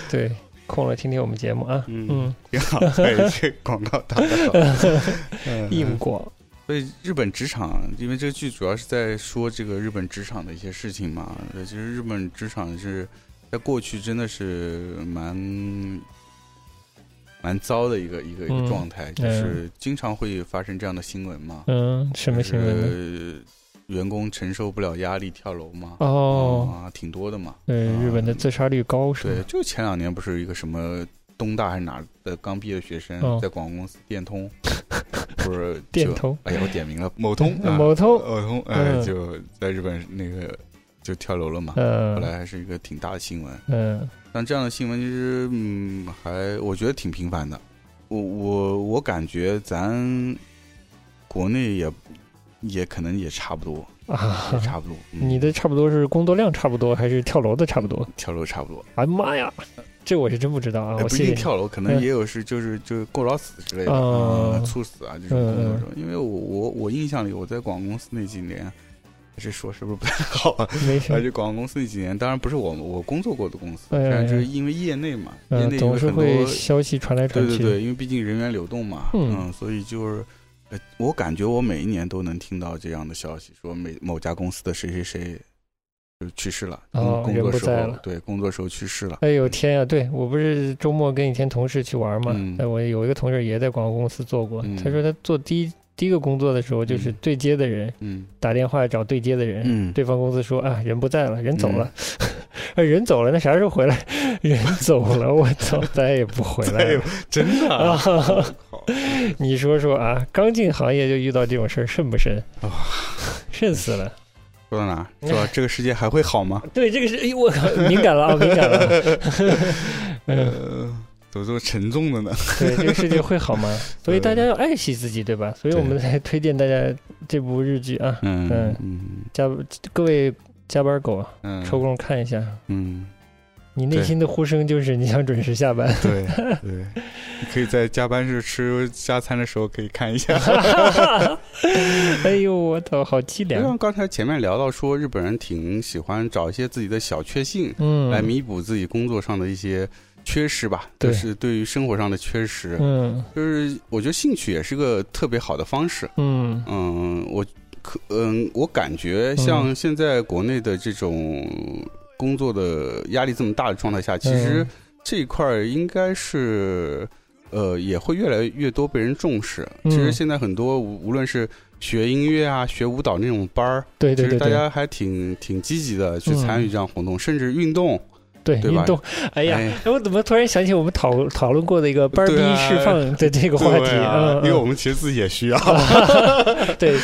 对，空了听听我们节目啊。
嗯
嗯，
挺好，哎，这广告打得好。(laughs) 嗯
硬广。
所以日本职场，因为这个剧主要是在说这个日本职场的一些事情嘛。呃其实日本职场是在过去真的是蛮蛮糟的一个一个一
嗯
个状态，就是经常会发生这样的新闻嘛。
嗯，什么新闻？
员工承受不了压力跳楼嘛。
哦，
啊，挺多的嘛。
对，日本的自杀率高是
对，就前两年不是一个什么东大还是哪儿的刚毕业的学生，
哦
在广告公司电通，(laughs) (laughs) 不是就
电通
哎呀，我点名了某通，啊
某通
某通，哎，
嗯
就在日本那个就跳楼了嘛，后
嗯
来还是一个挺大的新闻。
嗯
像这样的新闻，其实嗯，还我觉得挺频繁的。我我我感觉咱国内也也可能也差不多，
啊
也，差不多。(laughs) 嗯
你的差不多是工作量差不多，还是跳楼的差不多？
跳楼差不多，
哎妈呀，这我是真不知道啊！
哎不一。定跳楼，可能
嗯
也有是就是就是过劳死之类的，猝死啊这种工作中。因为我我我印象里，我在广告公司那几年，这说是不是不太好啊？
没
而
事，
且广告公司那几年，当然不是我我工作过的公司，但是就
哎
是因为业内嘛，业
嗯，
内有
总是
很多
会消息传来传去。
对对对，因为毕竟人员流动嘛，
嗯
嗯，所以就是，呃，我感觉我每一年都能听到这样的消息，说每某家公司的谁谁谁就去世了，
哦人
工工作时候对工作时候去世了，
哎呦天呀！对我不是周末跟以前同事去玩嘛，
嗯
哎，我有一个同事也在广告公司做过，
嗯
他说他做第一第一个工作的时候，就是
嗯
对接的人、
嗯
打电话找对接的人，
嗯，
对方公司说啊人不在了，人走了，啊 (laughs) 人走了，那啥时候回来？(laughs) 人走了，我操，再也不回来了。
真的
啊 (laughs) 你说说啊，刚进行业就遇到这种事儿，瘆不瘆？
哇
瘆死了。
说到哪儿？说这个世界还会好吗？(laughs)
对，这个是，哎呦我靠，敏感了啊，敏感了。嗯，(laughs)
呃，(laughs) 怎么这么沉重的呢？
对，这个世界会好吗？所以大家要爱惜自己，对吧？所以我们才推荐大家这部日剧啊，
嗯
嗯
嗯
加各位加班狗啊，
嗯，
抽空看一下。
嗯，
你内心的呼声就是你想准时下班。
对对，你可以在加班日吃加餐的时候可以看一下。(laughs)
哎呦，我操，好凄凉就。
像刚才前面聊到说，日本人挺喜欢找一些自己的小确幸，
嗯，
来弥补自己工作上的一些缺失吧，
对
就是对于生活上的缺失。
嗯
就是我觉得兴趣也是个特别好的方式。
嗯
嗯，我可嗯，我感觉像现在国内的这种工作的压力这么大的状态下，其实
嗯
这一块儿应该是。呃，也会越来越多被人重视。
嗯
其实现在很多无无论是学音乐啊、学舞蹈那种班儿，其实大家还挺挺积极的去
嗯
参与这样活动，甚至运动。
对，
对
运动。哎呀，我怎么突然想起我们讨讨论过的一个班儿逼释放的这个话题？
因为我
嗯
们其实自己也需要。(laughs)
对，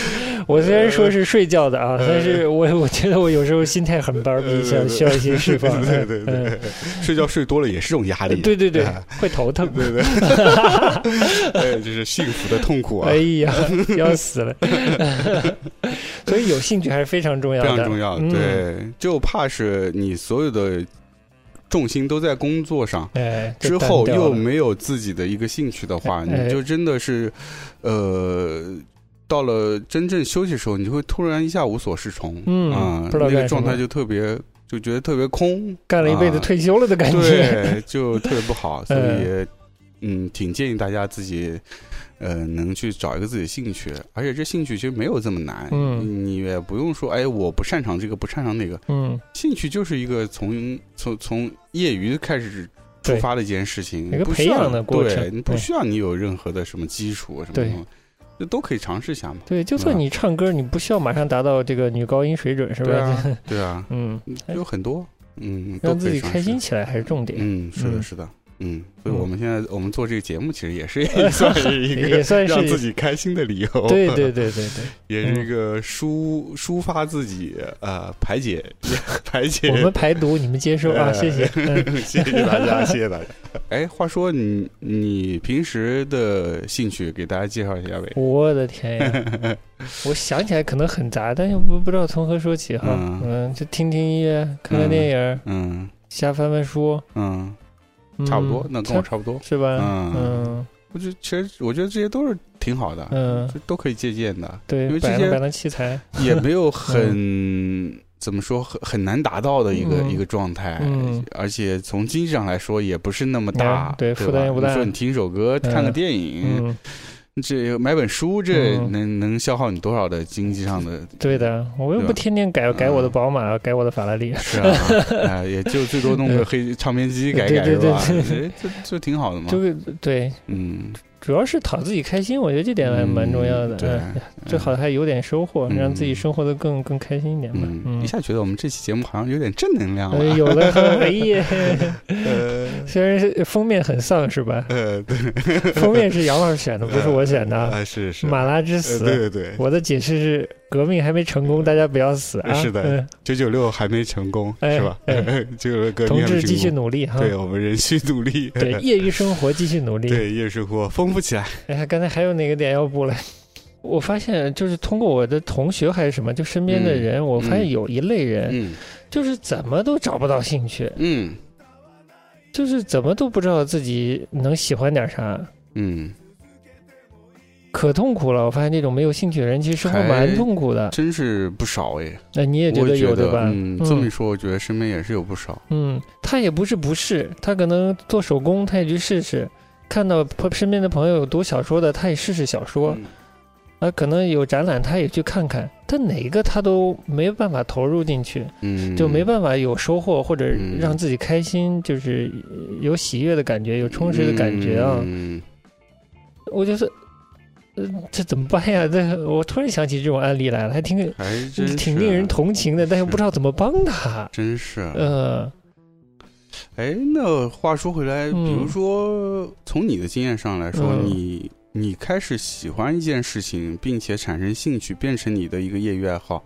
我虽然说是睡觉的啊，但是我我觉得我有时候心态很班儿逼，需要需要一些释放。(laughs)
对对
嗯
对，睡觉睡多了也是种压力。
对对对
哎，
会头疼。
对对，(laughs) 哎，这是幸福的痛苦啊
哎，呀，要死了！所以有兴趣还是非常重要的，
非常重要。
嗯、，
对，就怕是你所有的重心都在工作上。
哎，
之后又没有自己的一个兴趣的话，
哎
你就真的是，呃，到了真正休息的时候，你就会突然一下无所适从，
嗯
啊，那个状态就特别，就觉得特别空，
干了一辈子
啊
退休了的感觉。
对，就特别不好，所以 (laughs)
嗯，
挺建议大家自己。呃，能去找一个自己的兴趣，而且这兴趣其实没有这么难，
嗯。
你也不用说，哎，我不擅长这个，不擅长那个，
嗯，
兴趣就是一个从从从业余开始出发的一件事情，
一个培养的过程
不需要你有任何的什么基础什么
对。
的，这都可以尝试一下嘛。
对，就算
啊
你唱歌，你不需要马上达到这个女高音水准，是吧？
对啊，(laughs) 对啊，
嗯，
有很多，嗯，都
让自己开心起来还是重点。
嗯，是的，
嗯。
是的，嗯，所以
嗯
我们现在我们做这个节目，其实也是也 (laughs) 算是一个
也算是
让自己开心的理由，
对对，对对对，
也是一个抒抒发自己呃排解 (laughs) 排解。
我们排毒，你们接受啊，
呃
谢谢。(laughs) 嗯
谢谢大家，谢谢大家。哎，话说你你平时的兴趣给大家介绍一下呗？
我的天呀！我想起来可能很杂，但又不不知道从何说起哈。
嗯
嗯，就听听音乐，看看电影，
嗯
瞎翻翻书，
嗯，
嗯
差不多，那跟我差不多。
是吧？
嗯。
嗯。
我觉得其实我觉得这些都是挺好的，
嗯，
这都可以借鉴的，
对
因为，这些
摆弄器材，
也没有很。(laughs) 怎么说很很难达到的一个、
嗯。
一个状态，
嗯。
而且从经济上来说也不是那么
嗯
大，
对
吧？
负担也不大。
你说你听首歌、看个
嗯
电影，
嗯，
这买本书，这
嗯
能、能消耗你多少的经济上的？(laughs)
对的，我又不天天改改我的
嗯
宝马，改我的法拉利，
是啊，哎，也就最多弄个黑唱片机改改
对对
是吧？
对
哎这这挺好的嘛。
就对，
嗯，
主要是讨自己开心，我觉得这点还蛮重要的。
嗯对
嗯最好还有点收获，
嗯
让自己生活的更更开心一点吧。
嗯，
嗯
一，下觉得我们这期节目好像有点正能量。
有的很，哎呀，(laughs)
呃
虽然是封面很丧是吧？
呃，对，
封面是杨老师选的，不是我选的啊。(laughs)
啊，是是，
马拉之
呃，
死，
对对对，
我的解释是革命还没成功，大家不要死啊！
是的
嗯
九九六还没成功，
哎
是吧？
哎
九九六革命
同志继续。努力哈。
对我们仍需努力。
对，(laughs) 业余生活继续努力。
对业余生活丰富起来。
哎呀，刚才还有哪个点要补嘞？我发现就是通过我的同学还是什么，就身边的人，我发现有一类人，
嗯
就是怎么都找不到兴趣，
嗯
就是怎么都不知道自己能喜欢点啥，
嗯，
可痛苦了。我发现这种没有兴趣的人，其实生活蛮痛苦的。
真是不少哎。
那你也觉得有对吧？
嗯，这么一说，我觉得身边也是有不少。
嗯，他也不是不是，他可能做手工，他也去试试。看到身边的朋友有读小说的，他也试试小说。
嗯
啊，可能有展览，他也去看看。但哪一个他都没办法投入进去，
嗯，
就没办法有收获或者
嗯
让自己开心，就是有喜悦的感觉，有充实的感觉啊。
嗯
我就是，呃，这怎么办呀？这 (laughs) 我突然想起这种案例来了，还挺
还
挺令人同情的，但又不知道怎么帮他。(laughs)
真是。
呃，
哎，那话说回来，
嗯
比如说从你的经验上来说，
嗯
你你开始喜欢一件事情，并且产生兴趣，变成你的一个业余爱好，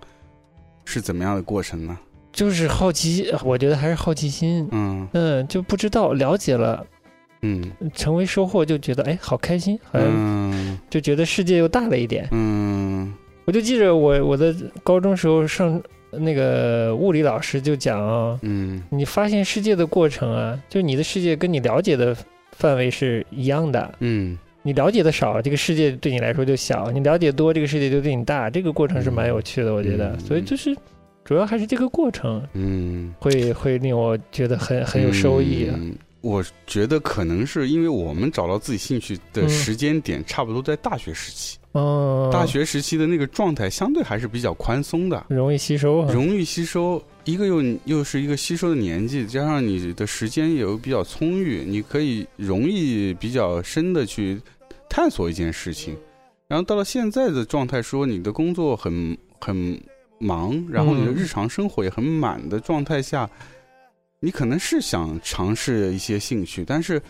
是怎么样的过程呢？
就是好奇，我觉得还是好奇心。
嗯
嗯，就不知道了解了，
嗯
成为收获，就觉得哎，好开心，好像
嗯
就觉得世界又大了一点。
嗯
我就记着我我的高中时候上那个物理老师就讲啊，
嗯
你发现世界的过程啊，就你的世界跟你了解的范围是一样的。
嗯
你了解的少，这个世界对你来说就小；你了解多，这个世界就对你大。这个过程是蛮有趣的，我觉得。
嗯
所以就是主要还是这个过程
嗯，
会会令我觉得很很有收益。啊
嗯我觉得可能是因为我们找到自己兴趣的
嗯
时间点，差不多在大学时期。
嗯，
大学时期的那个状态相对还是比较宽松的，
容易吸收啊。
容易吸收。一个又又是一个吸收的年纪，加上你的时间也又比较充裕，你可以容易比较深的去探索一件事情。然后到了现在的状态，说你的工作很很忙，然后你的
嗯
日常生活也很满的状态下，你可能是想尝试一些兴趣，但是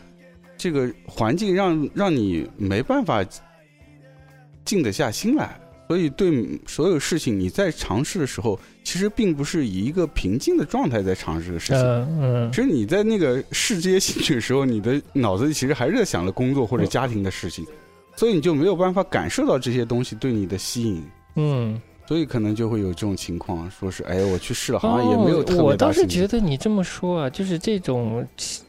这个环境让让你没办法静得下心来。所以，对所有事情你在尝试的时候，其实并不是以一个平静的状态在尝试的事情。
嗯嗯
其实你在那个试这些兴趣的时候，你的脑子里其实还是在想着工作或者家庭的事情，所以你就没有办法感受到这些东西对你的吸引，
嗯，
所以可能就会有这种情况，说是哎，我去试了，好像也没有特别
哦我倒是觉得你这么说啊，就是这种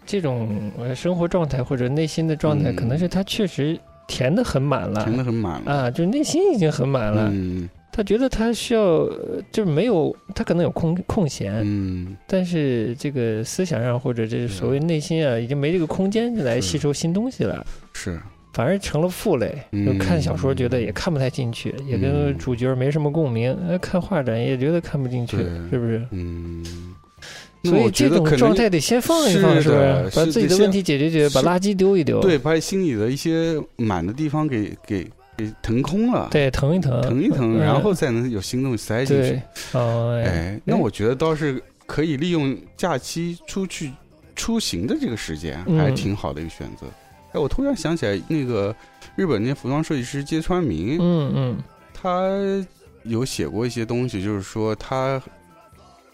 这种呃生活状态或者内心的状态，
嗯
可能是他确实填的很满了。
填的很满了。
啊，就是内心已经很满了，
嗯
他觉得他需要，呃就是没有，他可能有空空闲，
嗯
但是这个思想上或者这所谓内心啊，已经没这个空间来吸收新东西了，
是
反而成了负累。
嗯
就看小说觉得也看不太进去，也跟
嗯
主角没什么共鸣；呃，看画展也觉得看不进去，是不是？
嗯。
所以这种状态得先放一放，
是
是不是？把自己的问题解决解决，把垃圾丢一丢，
对，把心里的一些满的地方给给给腾空了，
对，腾一腾，
腾一腾，
嗯
然后再能有新东西塞进去
对。，哦，
哎，那我觉得倒是可以利用假期出去出行的这个时间，
嗯
还挺好的一个选择。哎，我突然想起来，那个日本那服装设计师揭川明，
嗯嗯。
他有写过一些东西，就是说他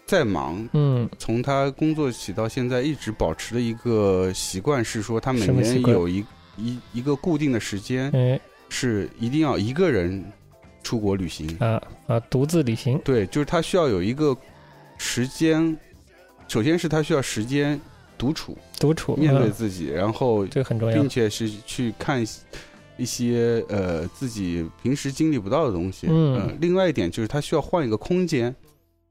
在忙，
嗯。
从他工作起到现在，一直保持的一个习惯是说，他每年有一一一个固定的时间，
哎。
是一定要一个人出国旅行。
啊啊，独自旅行，
对，就是他需要有一个时间，首先是他需要时间独处，
独处，
面对
嗯
自己，然后
这个很重要
并。且是去看一些呃自己平时经历不到的东西。
嗯
呃另外一点就是他需要换一个空间，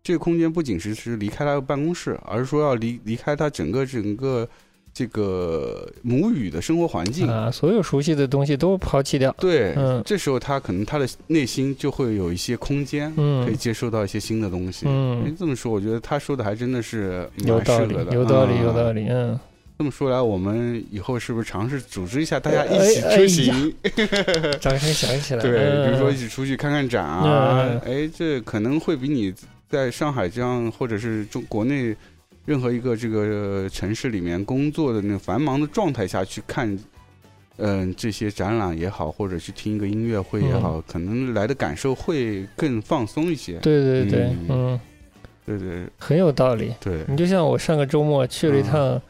这个空间不仅是是离开他的办公室，而是说要离离开他整个整个这个母语的生活环境。
啊，所有熟悉的东西都抛弃掉。
对，
嗯
这时候他可能他的内心就会有一些空间，嗯可以
嗯
接受到一些新的东西。哎
嗯，
这么说，我觉得他说的还真的是
有道理
蛮适合，的。
有道理，
啊
有道理。嗯，
这么说来，我们以后是不是尝试组织一下大家
哎
一起
哎
出行？
掌声响起来。
对，
嗯
比如说一起出去看看展啊
嗯，
哎，这可能会比你在上海这样，或者是中国内任何一个这个城市里面工作的那个繁忙的状态下去看嗯、这些展览也好，或者去听一个音乐会也好，可能来的感受会更放松一些。
对对对，
嗯。
嗯，
对对。
很有道理。
对，
你就像我上个周末去了一趟，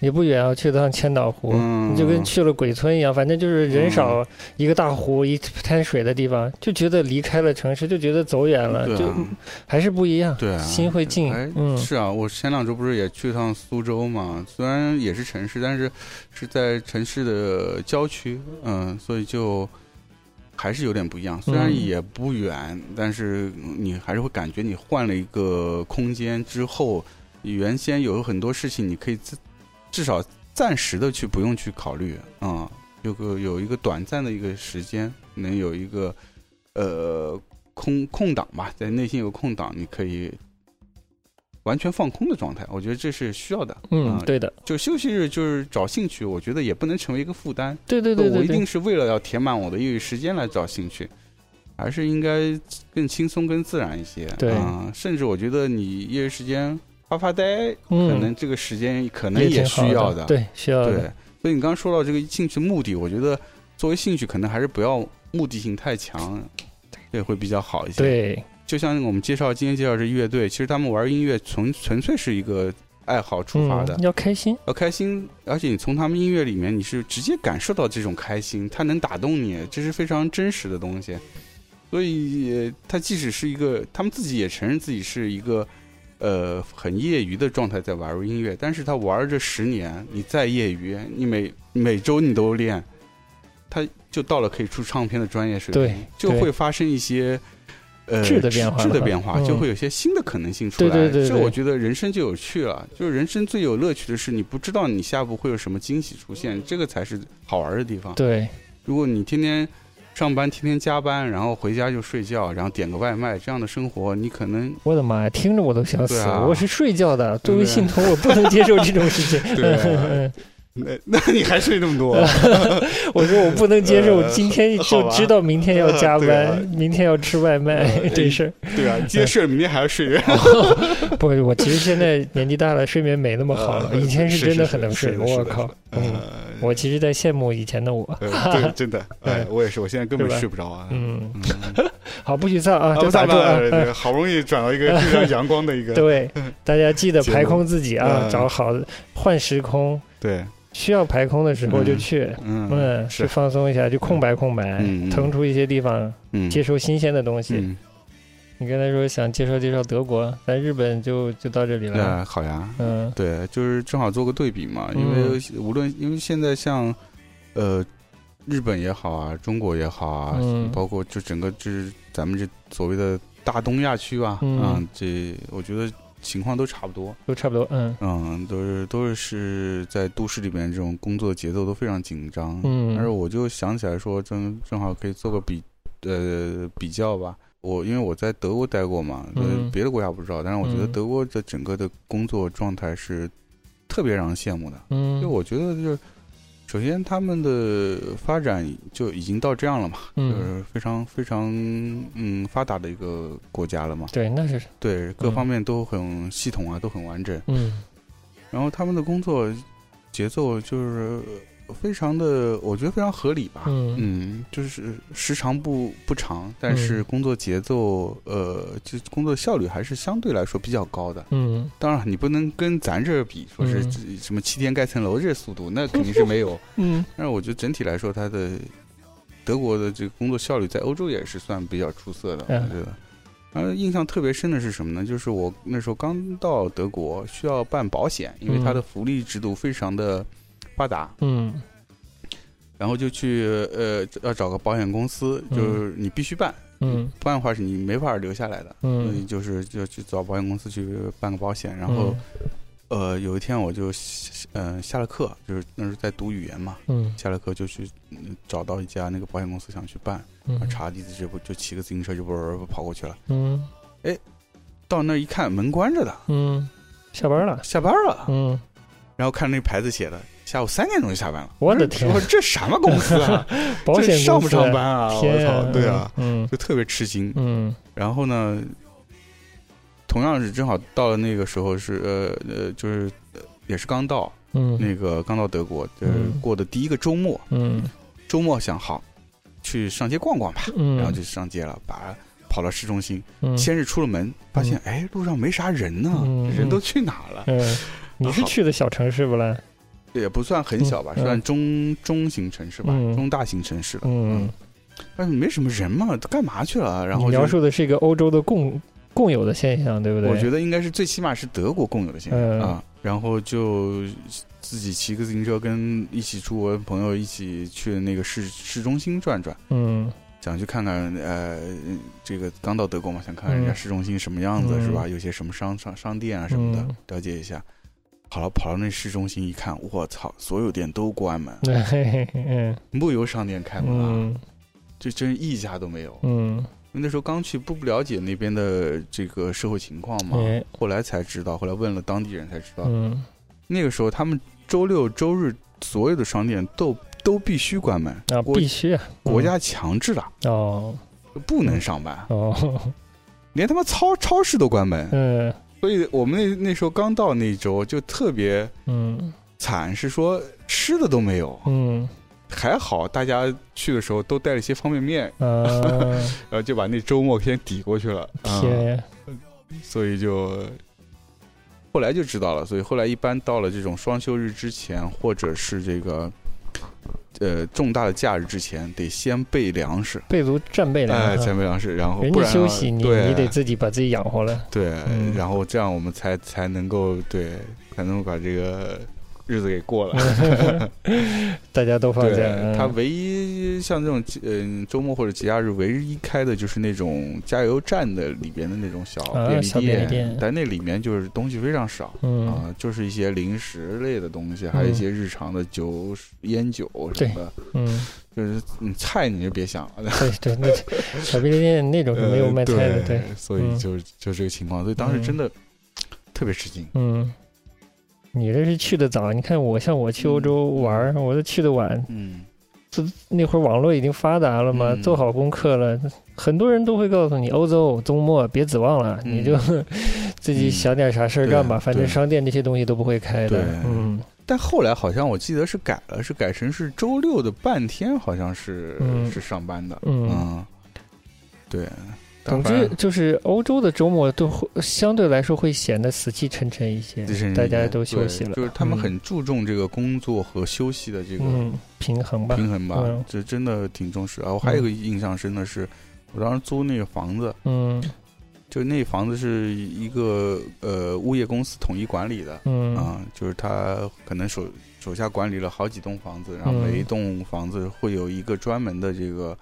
也不远啊，去了趟千岛湖，
嗯，
就跟去了鬼村一样，反正就是人少，一个大湖，一滩水的地方，就觉得离开了城市，就觉得走远了，就还是不一样，
对啊，
心会静
哎，
嗯。
是啊，我前两周不是也去趟苏州嘛？虽然也是城市，但是是在城市的郊区，嗯，所以就还是有点不一样。虽然
嗯
也不远，但是你还是会感觉你换了一个空间之后，原先有很多事情你可以自至少暂时的去不用去考虑啊、有个有一个短暂的一个时间，能有一个呃空空档吧，在内心有个空档，你可以完全放空的状态。我觉得这是需要的。
嗯，
啊
对的，
就休息日就是找兴趣，我觉得也不能成为一个负担。
对对对对对
我一定，是为了要填满我的业余时间来找兴趣，还是应该更轻松、更自然一些。
对
啊、甚至我觉得你业余时间发发呆，可
嗯
能，这个时间可能
也
需要
的，对，需要的。
对，所以你刚刚说到这个兴趣目的，我觉得作为兴趣，可能还是不要目的性太强，对会比较好一些。，
对，
就像我们介绍今天介绍这乐队，其实他们玩音乐纯纯粹是一个爱好出发的，
嗯，要开心，
要开心，而且你从他们音乐里面，你是直接感受到这种开心，它能打动你，这是非常真实的东西。所以，呃他即使是一个，他们自己也承认自己是一个，呃，很业余的状态在玩音乐，但是他玩这十年，你再业余，你每每周你都练，他就到了可以出唱片的专业水平，就会发生一些。呃，
质的变化
质的变化
嗯
就会有些新的可能性出来。
对对对对
这我觉得人生就有趣了。就是人生最有乐趣的是，你不知道你下一步会有什么惊喜出现，这个才是好玩的地方。
对，
如果你天天上班，天天加班，然后回家就睡觉，然后点个外卖，这样的生活，你可能
我的妈呀，听着我都想死
啊
我是睡觉的，作为
对
信徒，我不能接受这种事情。
对啊 (laughs) 那那你还睡那么多？(laughs)
我说我不能接受，
呃
今天就 (laughs) 知道明天要加班，明天要吃外卖
呃
这事儿。
对啊，今天睡了，明天还要睡。
不，我其实现在年纪大了，睡眠没那么好了。
呃
以前
是
真的很能睡，我靠！嗯，
呃
我其实在羡慕以前的我。
呃对，(laughs) 真的，哎，我也是，我现在根本睡不着啊。
嗯，
嗯，(laughs)
好，不许唱啊，
啊
就打住啊。
对 (laughs) 对好不容易转到一个非常阳光的一个，
对，大家记得排空自己啊，
嗯
找好换时空，
对，
需要排空的时候就去，
嗯是，
放松一下，就空白空白腾出一些地方
嗯，
接收新鲜的东西。
嗯，
你刚才说想介绍介绍德国，咱日本就就到这里了。
那好呀，
嗯
对，就是正好做个对比嘛，因为无论因为现在像呃日本也好啊，中国也好啊，
嗯
包括就整个就是咱们这所谓的大东亚区吧，
嗯
啊，这我觉得情况都差不多，
都差不多。嗯
嗯，都是都是是在都市里面这种工作节奏都非常紧张，
嗯，
但是我就想起来说，正正好可以做个比呃比较吧。我因为我在德国待过嘛，别的国家不知道，但是我觉得
嗯。
德国的整个的工作状态是特别让人羡慕的。
嗯。
就我觉得就是，首先他们的发展就已经到这样了嘛，就
嗯，
是非常非常嗯发达的一个国家了嘛，
对，那是。
对各
嗯。
方面都很系统啊，都很完整。
嗯。
然后他们的工作节奏就是非常的，我觉得非常合理吧。
嗯
嗯，就是时长不不长，但是
嗯
工作节奏，呃，就工作效率还是相对来说比较高的。
嗯
当然，你不能跟咱这儿比，说是什么七天盖层楼这速度，那肯定 (laughs) 是没有。
嗯
但是我觉得整体来说，它的德国的这个工作效率在欧洲也是算比较出色的，
嗯
我觉得。然后印象特别深的是什么呢？就是我那时候刚到德国，需要办保险，因为它的福利制度非常的发达。
嗯。
然后就去呃要找个保险公司，
嗯。
就是你必须办，
嗯。
不然的话是你没法留下来的。所以
嗯，
就是就去找保险公司去办个保险。然后、呃有一天我就呃下了课，就是那时候在读语言嘛，
嗯。
下了课就去、嗯找到一家那个保险公司想去办，
嗯。
查地址就不就骑个自行车就不不跑过去了。
嗯。
哎到那一看门关着的，
嗯，下班了。
下班了，
嗯，
然后看那牌子写的下午三点钟就下班了。
我的天
我这什么公司啊？(laughs)
保险
上不上班啊？我
天
操，对啊，，
嗯
就特别吃惊。
嗯
然后呢，同样是正好到了那个时候是呃呃，就是呃也是刚到，
嗯
那个刚到德国，呃
嗯，
过的第一个周末，
嗯
周末想好去上街逛逛吧，
嗯，
然后就上街了，把跑到市中心，
嗯
先是出了门，发现哎路上没啥人呢，
嗯
人都去哪了？
嗯，你是去的小城市不啦？
也不算很小吧，
嗯
算中中型城市吧，
嗯
中大型城市了。
嗯，
但是没什么人嘛，干嘛去了？然后
描述的是一个欧洲的共共有的现象，对不对？
我觉得应该是最起码是德国共有的现象、
嗯
啊。然后就自己骑个自行车，跟一起出国的朋友一起去那个市市中心转转，
嗯
想去看看呃，这个刚到德国嘛，想看看人家
嗯
市中心什么样子、
嗯
是吧？有些什么商商商店啊什么的，
嗯
了解一下。好了，跑到那市中心一看，我操，所有店都关门，
嘿嘿嘿嗯。
木有商店开门了，
嗯。
就真一家都没有。
嗯。
因为那时候刚去，不不了解那边的这个社会情况嘛，
哎。
后来才知道，后来问了当地人才知道，
嗯。
那个时候他们周六周日所有的商店都都必须关门，
啊，
国
必须啊，
国家强制了，
哦。
不能上班，
哦。
连他妈超超市都关门，
嗯
所以我们那那时候刚到那周就特别
嗯。
惨，是说吃的都没有，
嗯。
还好大家去的时候都带了一些方便面，
啊，(laughs)
然后就把那周末先抵过去了，啊
天。呀，
所以就后来就知道了，所以后来一般到了这种双休日之前，或者是这个呃重大的假日之前，得先备粮食，
备足战备
哎，
粮哎，
战备粮食，然后
人
不然
家休息，你
对。
你得自己把自己养活了。
对，
嗯。
然后这样我们才才能够对，才能够把这个日子给过了。(laughs)
大家都放假
对，，
嗯
它唯一像这种嗯周末或者节假日，唯一开的就是那种加油站的里边的那种小
啊
便利
店
但那里面就是东西非常少。
嗯
啊，就是一些零食类的东西，还有一些日常的酒、烟酒什么的。
嗯，
就是嗯，菜你就别想了，
对对，那小便利店那种是没有卖菜的，
呃
对，
所以
嗯
就就这个情况，所以当时
嗯
真的特别吃惊。
嗯。你这是去的早，你看我像我去欧洲玩儿，我都去的晚，
嗯，
那会儿网络已经发达了嘛，
嗯
做好功课了，很多人都会告诉你，欧洲周末别指望了，
嗯
你就 (laughs) 自己想点啥事儿干吧，
对
反正商店这些东西都不会开的。嗯
但后来好像我记得是改了，是改成是周六的半天，好像是、
嗯
是上班的。
嗯，
嗯，对。
总之就是欧洲的周末都会相对来说会显得死气沉沉一些
就是，
大家都休息了，
就是他们
嗯。
很注重这个工作和休息的这个
嗯平衡吧，
平衡吧，
嗯。
这真的挺重视。啊。我还有一个印象深的是，我当时租那个房子，
嗯。
就那房子是一个呃物业公司统一管理的
嗯。
啊、就是他可能手手下管理了好几栋房子，然后
嗯。
每一栋房子会有一个专门的这个。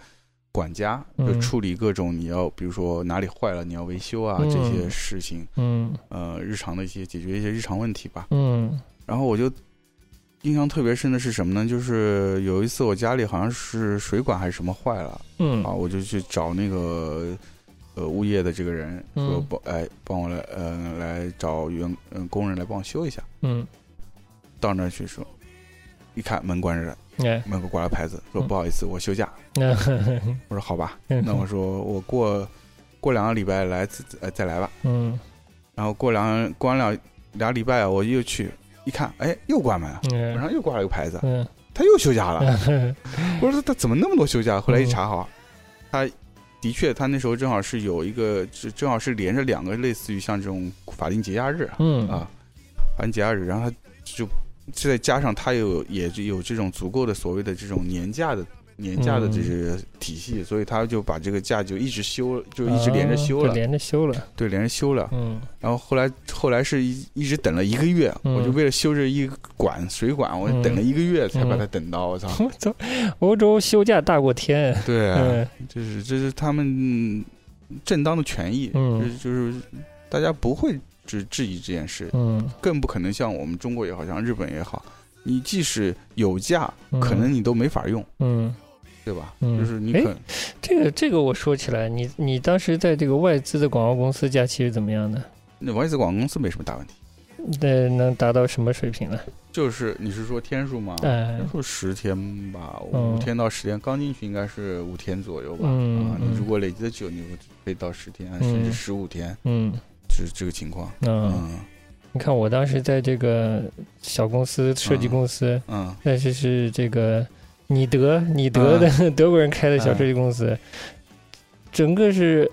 管家就
嗯
处理各种你要，比如说哪里坏了你要维修啊、
嗯。
这些事情，
嗯。
呃，日常的一些解决一些日常问题吧。
嗯。
然后我就印象特别深的是什么呢？就是有一次我家里好像是水管还是什么坏了
嗯。
啊，我就去找那个呃物业的这个人
嗯。
说帮哎帮我来呃来找员嗯、工人来帮我修一下。
嗯，
到那儿去说，一看门关着门口挂了牌子说
嗯
不好意思我休假。我说好吧，
嗯。
那我说我过过两个礼拜来再呃再来吧。
嗯。
然后过两过完两俩礼拜啊，我又去一看，哎又关门了，门
嗯
上又挂了个牌子，
嗯。
他又休假了。
嗯 (laughs)
我说他怎么那么多休假？后来一查好，他的确他那时候正好是有一个，正正好是连着两个类似于像这种法定节假日
嗯。
啊，法定节假日，然后他就再加上他有也有这种足够的所谓的这种年假的年假的这些体系，所以他就把这个假就一直休，就一直连着休了，
啊连着休了，
对，连着休了。
嗯
然后后来后来是一一直等了一个月，
嗯
我就为了修这一管水管，我等了一个月才把它等到，我操！
我操，欧洲休假大过天，
对就是这是他们正当的权益，
嗯
就是就是大家不会质质疑这件事，
嗯
更不可能像我们中国也好，像日本也好，你即使有假，
嗯
可能你都没法用，
嗯。
对吧？
嗯
就是你
诶
可
这个这个我说起来，你你当时在这个外资的广告公司假期是怎么样的？
那外资广告公司没什么大问题，
那能达到什么水平呢？
就是你是说天数吗？
哎
天数十天吧，
嗯
五天到十天，刚进去应该是五天左右吧。啊，
嗯嗯
你如果累积的久，你可以到十天，
嗯
甚至十五天，
嗯
就是这个情况。
啊
嗯，
你看我当时在这个小公司设计公司，
嗯。
但是是这个你德你德的、(laughs) 德国人开的小设计公司，整个是，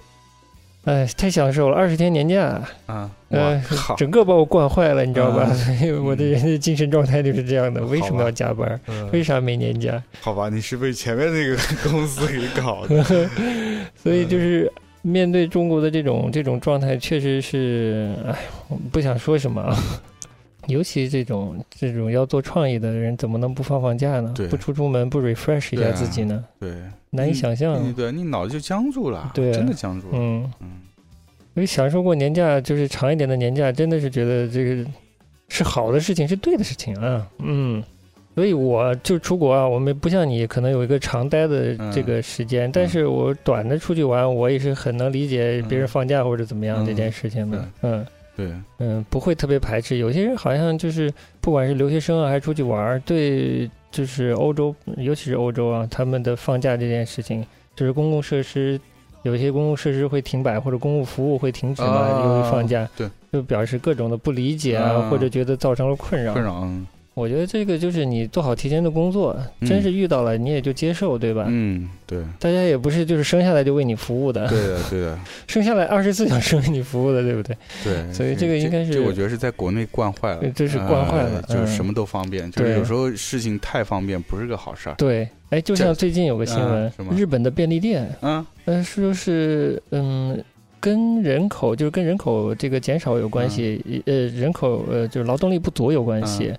哎，太享受了，二十天年假，
啊，
呃整个把我惯坏了，你知道吧？
嗯。
所 (laughs) 以我的人的精神状态就是这样的。为什么要加班？
嗯。
为啥没年假？
好吧，你是被前面那个公司给搞的，(laughs)
所以就是面对中国的这种这种状态，确实是，哎，我不想说什么啊。(laughs) 尤其这种这种要做创意的人，怎么能不放放假呢
对？
不出出门，不 refresh 一下自己呢？
对，
难以想象。
你对你脑子就僵住了，
对啊
真的僵住了，
嗯，
嗯
所以享受过年假，就是长一点的年假，真的是觉得这个是好的事情，是对的事情啊。嗯，所以我就出国啊，我们不像你可能有一个长待的这个时间，但是我短的出去玩，我也是很能理解别人放假或者怎么样
嗯
这件事情的。嗯
对，
嗯，不会特别排斥。有些人好像就是不管是留学生啊，还是出去玩儿，对，就是欧洲，尤其是欧洲啊，他们的放假这件事情，就是公共设施。有些公共设施会停摆，或者公共服务会停止嘛，
啊
由于放假，
对，
就表示各种的不理解啊，
啊
或者觉得造成了困扰。
困扰，嗯
我觉得这个就是你做好提前的工作，
嗯
真是遇到了你也就接受，对吧？
嗯，对，
大家也不是就是生下来就为你服务的，
对的，对的，(laughs)
生下来二十四小时为你服务的，对不对？
对，
所以这个应该是
这我觉得是在国内惯坏了，
这是惯坏了
就是什么都方便，就是有时候事情太方便不是个好事儿，
对，哎，就像最近有个新闻日本的便利店，
嗯
呃，说是嗯，跟人口就是跟人口这个减少有关系，呃，人口呃就是劳动力不足有关系，嗯，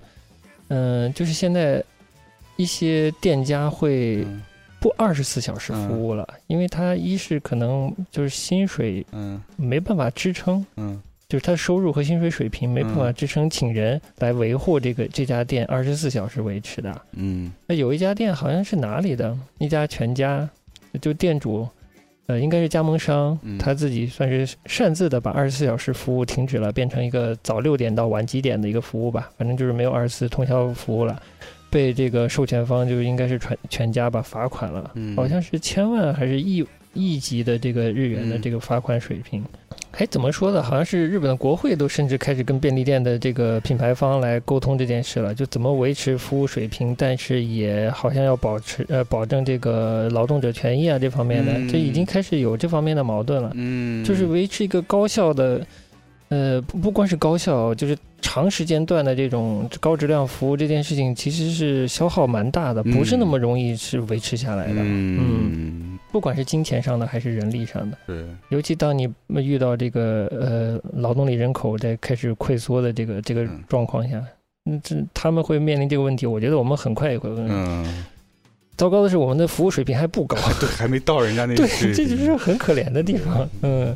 就是现在一些店家会
嗯
不二十四小时服务了，因为他一是可能就是薪水
嗯
没办法支撑。
嗯
就是他收入和薪水水平没办法
嗯
支撑，请人来维护这个这家店二十四小时维持的。
嗯
那有一家店好像是哪里的，一家全家，就店主，呃，应该是加盟商，
嗯。
他自己算是擅自的把二十四小时服务停止了，变成一个早六点到晚几点的一个服务吧，反正就是没有二十四通宵服务了，被这个授权方就应该是全全家吧罚款了，
嗯。
好像是千万还是亿亿级的这个日元的
嗯
这个罚款水平。哎，怎么说呢？好像是日本的国会都甚至开始跟便利店的这个品牌方来沟通这件事了，就怎么维持服务水平，但是也好像要保持呃保证这个劳动者权益啊这方面的，
嗯
这已经开始有这方面的矛盾了。
嗯，
就是维持一个高效的，呃，不不光是高效，就是长时间段的这种高质量服务这件事情，其实是消耗蛮大的，不是那么容易是维持下来的。
嗯，
不管是金钱上的还是人力上的，
对，
尤其当你遇到这个呃劳动力人口在开始溃缩的这个这个
嗯。
状况下，嗯，这他们会面临这个问题。我觉得我们很快也会问。
嗯，
糟糕的是，我们的服务水平还不高，(laughs)
对，还没到人家那
对，这就是很可怜的地方。嗯，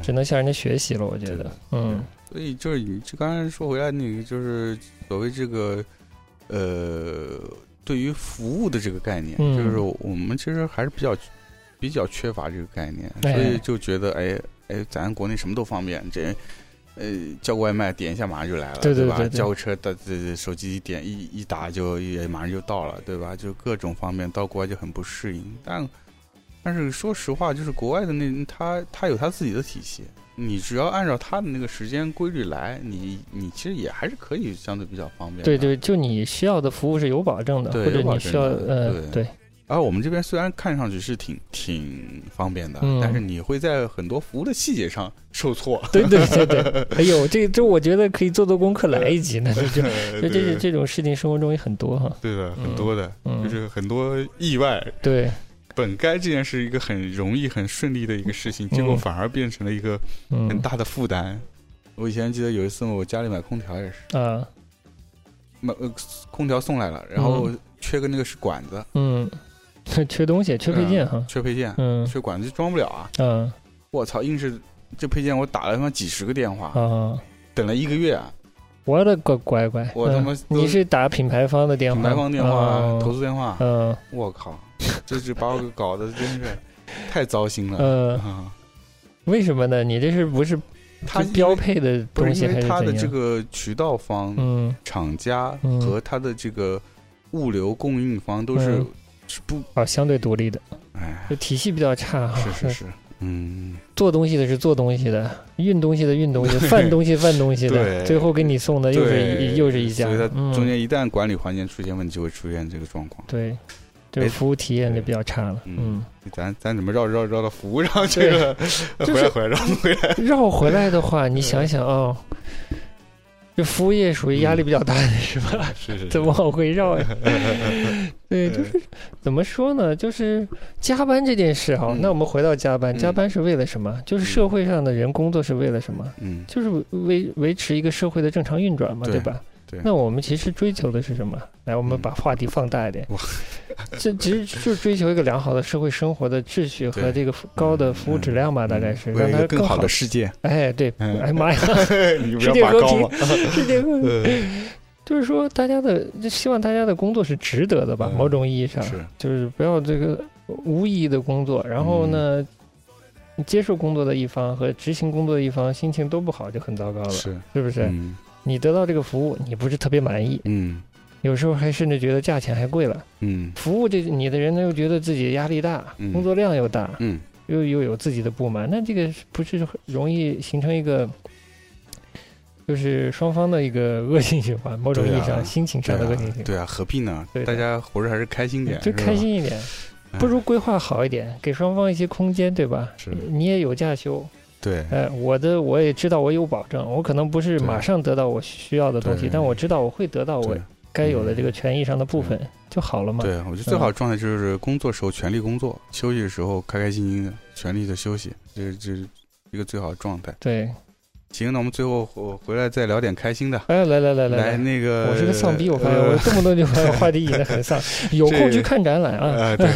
只能向人家学习了，我觉得。嗯。
所以就是你就刚才说回来那个，就是所谓这个呃，对于服务的这个概念，
嗯
就是我们其实还是比较比较缺乏这个概念，
哎
所以就觉得哎哎，咱国内什么都方便，这。呃，叫个外卖点一下马上就来了，吧？
对对对对
叫个车，的这手机一点一一打就也马上就到了，对吧？就各种方面，到国外就很不适应。但但是说实话，就是国外的那他他有他自己的体系，你只要按照他的那个时间规律来，你你其实也还是可以相对比较方便。
对。对，就你需要的服务是有保证的，
对
或者你需要呃
对
对
而我们这边虽然看上去是挺挺方便的，
嗯
但是你会在很多服务的细节上受挫。
对对对对，(laughs) 哎呦，这这我觉得可以做做功课来一集呢，就就 (laughs)
对
这这种事情生活中也很多哈。
对的，
嗯
很多的，
嗯
就是很多意外。
对，
本该这件事一个很容易、很顺利的一个事情，结果
嗯
反而变成了一个很
嗯
大的负担。我以前记得有一次，我家里买空调也是，
啊
买呃空调送来了，然后缺个那个是管子，
嗯，缺东西，缺配件哈。
缺配件，
嗯
缺管子就装不了啊！
嗯
我操，硬是这配件我打了他妈几十个电话，
啊！
等了一个月啊！
我的个乖乖，
我他妈
嗯你是打品牌方的电话？
品牌方电话、
哦
投诉电话，
嗯
我靠，这就把我给搞得真是太糟心了。
嗯，
啊，
为什么呢？你这是不是它标配的东西还
因为他的？这个渠道方、
嗯。
厂家
嗯。
和它的这个物流供应方都是
嗯。
是不
啊，相对独立的，
哎，
就体系比较差哈。
是是是，嗯，
做东西的是做东西的，运东西的运东西，贩东西贩东西的，最后给你送的又是一又是一家。
所以，它
嗯。
中间一旦管理环节出现问题，就会出现这个状况。
对，这个服务体验就比较差了。
嗯
嗯，
咱咱怎么绕绕绕到服务上去了？(laughs) (laughs)
就是
回来回来绕回来。(laughs)
绕回来的话，你想想哦，这服务业属于压力比较大的是吧？
是是
怎么往回绕呀？对，就是怎么说呢？就是加班这件事哈、
嗯
那我们回到加班，
嗯
加班是为了什么？就是社会上的人工作是为了什么？
嗯
就是维维持一个社会的正常运转嘛，
对
对吧？
对
那我们其实追求的是什么？来，我们
嗯
把话题放大一点
哇，
这其实就是追求一个良好的社会生活的秩序和这个高的服务质量吧，
嗯
大概是让它好
更好的。世界。
哎，对，
嗯
哎妈呀，(laughs) 世
要
界和平。世界和平，(laughs)
嗯 (laughs)
就是说大家的，就希望大家的工作是值得的吧？
嗯
某种意义上，
是
就是不要这个无意义的工作，然后呢。接受工作的一方和执行工作的一方心情都不好，就很糟糕了，
是，
是不是？
嗯
你得到这个服务，你不是特别满意，
嗯
有时候还甚至觉得价钱还贵了。
嗯
服务这你的人呢，又觉得自己压力大，
嗯
工作量又大，
嗯，
又又有自己的不满，那这个不是容易形成一个，就是双方的一个恶性循环？某种意义上，
啊
心情上的恶性循环。
对啊，何必呢
对？
大家活着还是开心点，
就开心一点，不如规划好一点，给双方一些空间，对吧？
是
你也有假休，
对，
哎，我的我也知道我有保证，我可能不是马上得到我需要的东西，但我知道我会得到我该有的这个权益上的部分就好了嘛。
对，我觉得最好的状态就是工作时候全力工作，休息的时候开开心心的，全力的休息，这是这是一个最好的状态。
对，
行，那我们最后回回来再聊点开心的。
哎，来来来来
来，那个
我是个丧逼，我发现
呃
我动不动就把话题引得很丧。有空 (laughs) 去看展览啊！
呃，对，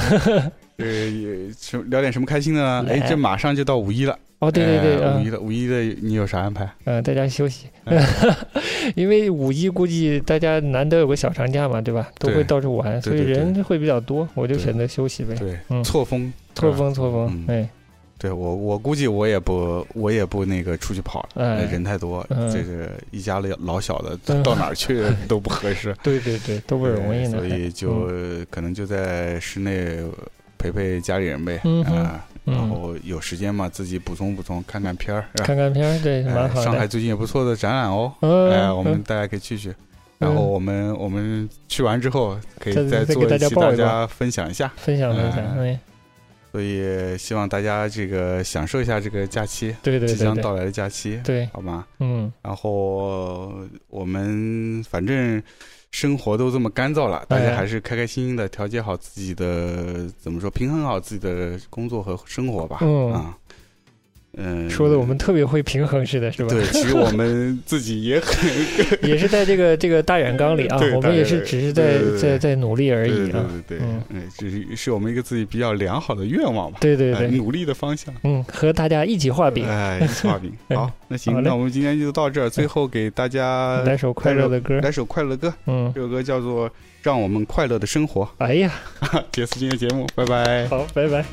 (laughs) 呃，也什么聊点什么开心的呢？哎，这马上就到五一了。
哦，对对对，
五一的，五一的你有啥安排？
嗯，大家休息
嗯，(laughs)
因为五一估计大家难得有个小长假嘛，对吧？都会到处玩，所以人会比较多，我就选择休息呗。
对，
嗯
错峰，
错峰错峰
嗯，
哎
对我，我估计我也不，我也不那个出去跑了，
哎，
人太多，
嗯
这个一家老老小的
嗯
到哪儿去 (laughs) 都不合适，
对对对，都不容易呢。
所以就可能就在室内陪陪家里人呗，
嗯
啊，然
嗯，
后有时间嘛，自己补充补充，看看片儿，
看看片儿，对，蛮好的。
哎上海最近有不错的展览哦，
嗯，
哎，我们
嗯
大家可以去去。然后我们我们去完之后，可以
再
做一期大家分享一下。
分享分享，
所以希望大家这个享受一下这个假期，
对对对对
即将到来的假期，
对，
好吗？
嗯，
然后我们反正生活都这么干燥了，大家
哎
还是开开心心的调节好自己的，怎么说，平衡好自己的工作和生活吧。
嗯
啊，嗯，
说的我们特别会平衡似的，是吧？
对，其实我们 (laughs) 自己也很
也是在这个这个大染缸里啊，我们也是只是在在在努力而已啊。
对对，
对
嗯，这是是我们一个自己比较良好的愿望吧，哎
对对对，
努力的方向。
嗯，和大家一起画饼，
哎，一起画饼。(laughs) 好，那行，那我们今天就到这儿。最后给大家
来首快乐的歌。
来首快乐歌，
嗯，
这首歌叫做《让我们快乐的生活》。
哎呀，(laughs)
结束今天节目，拜拜。
好，拜拜。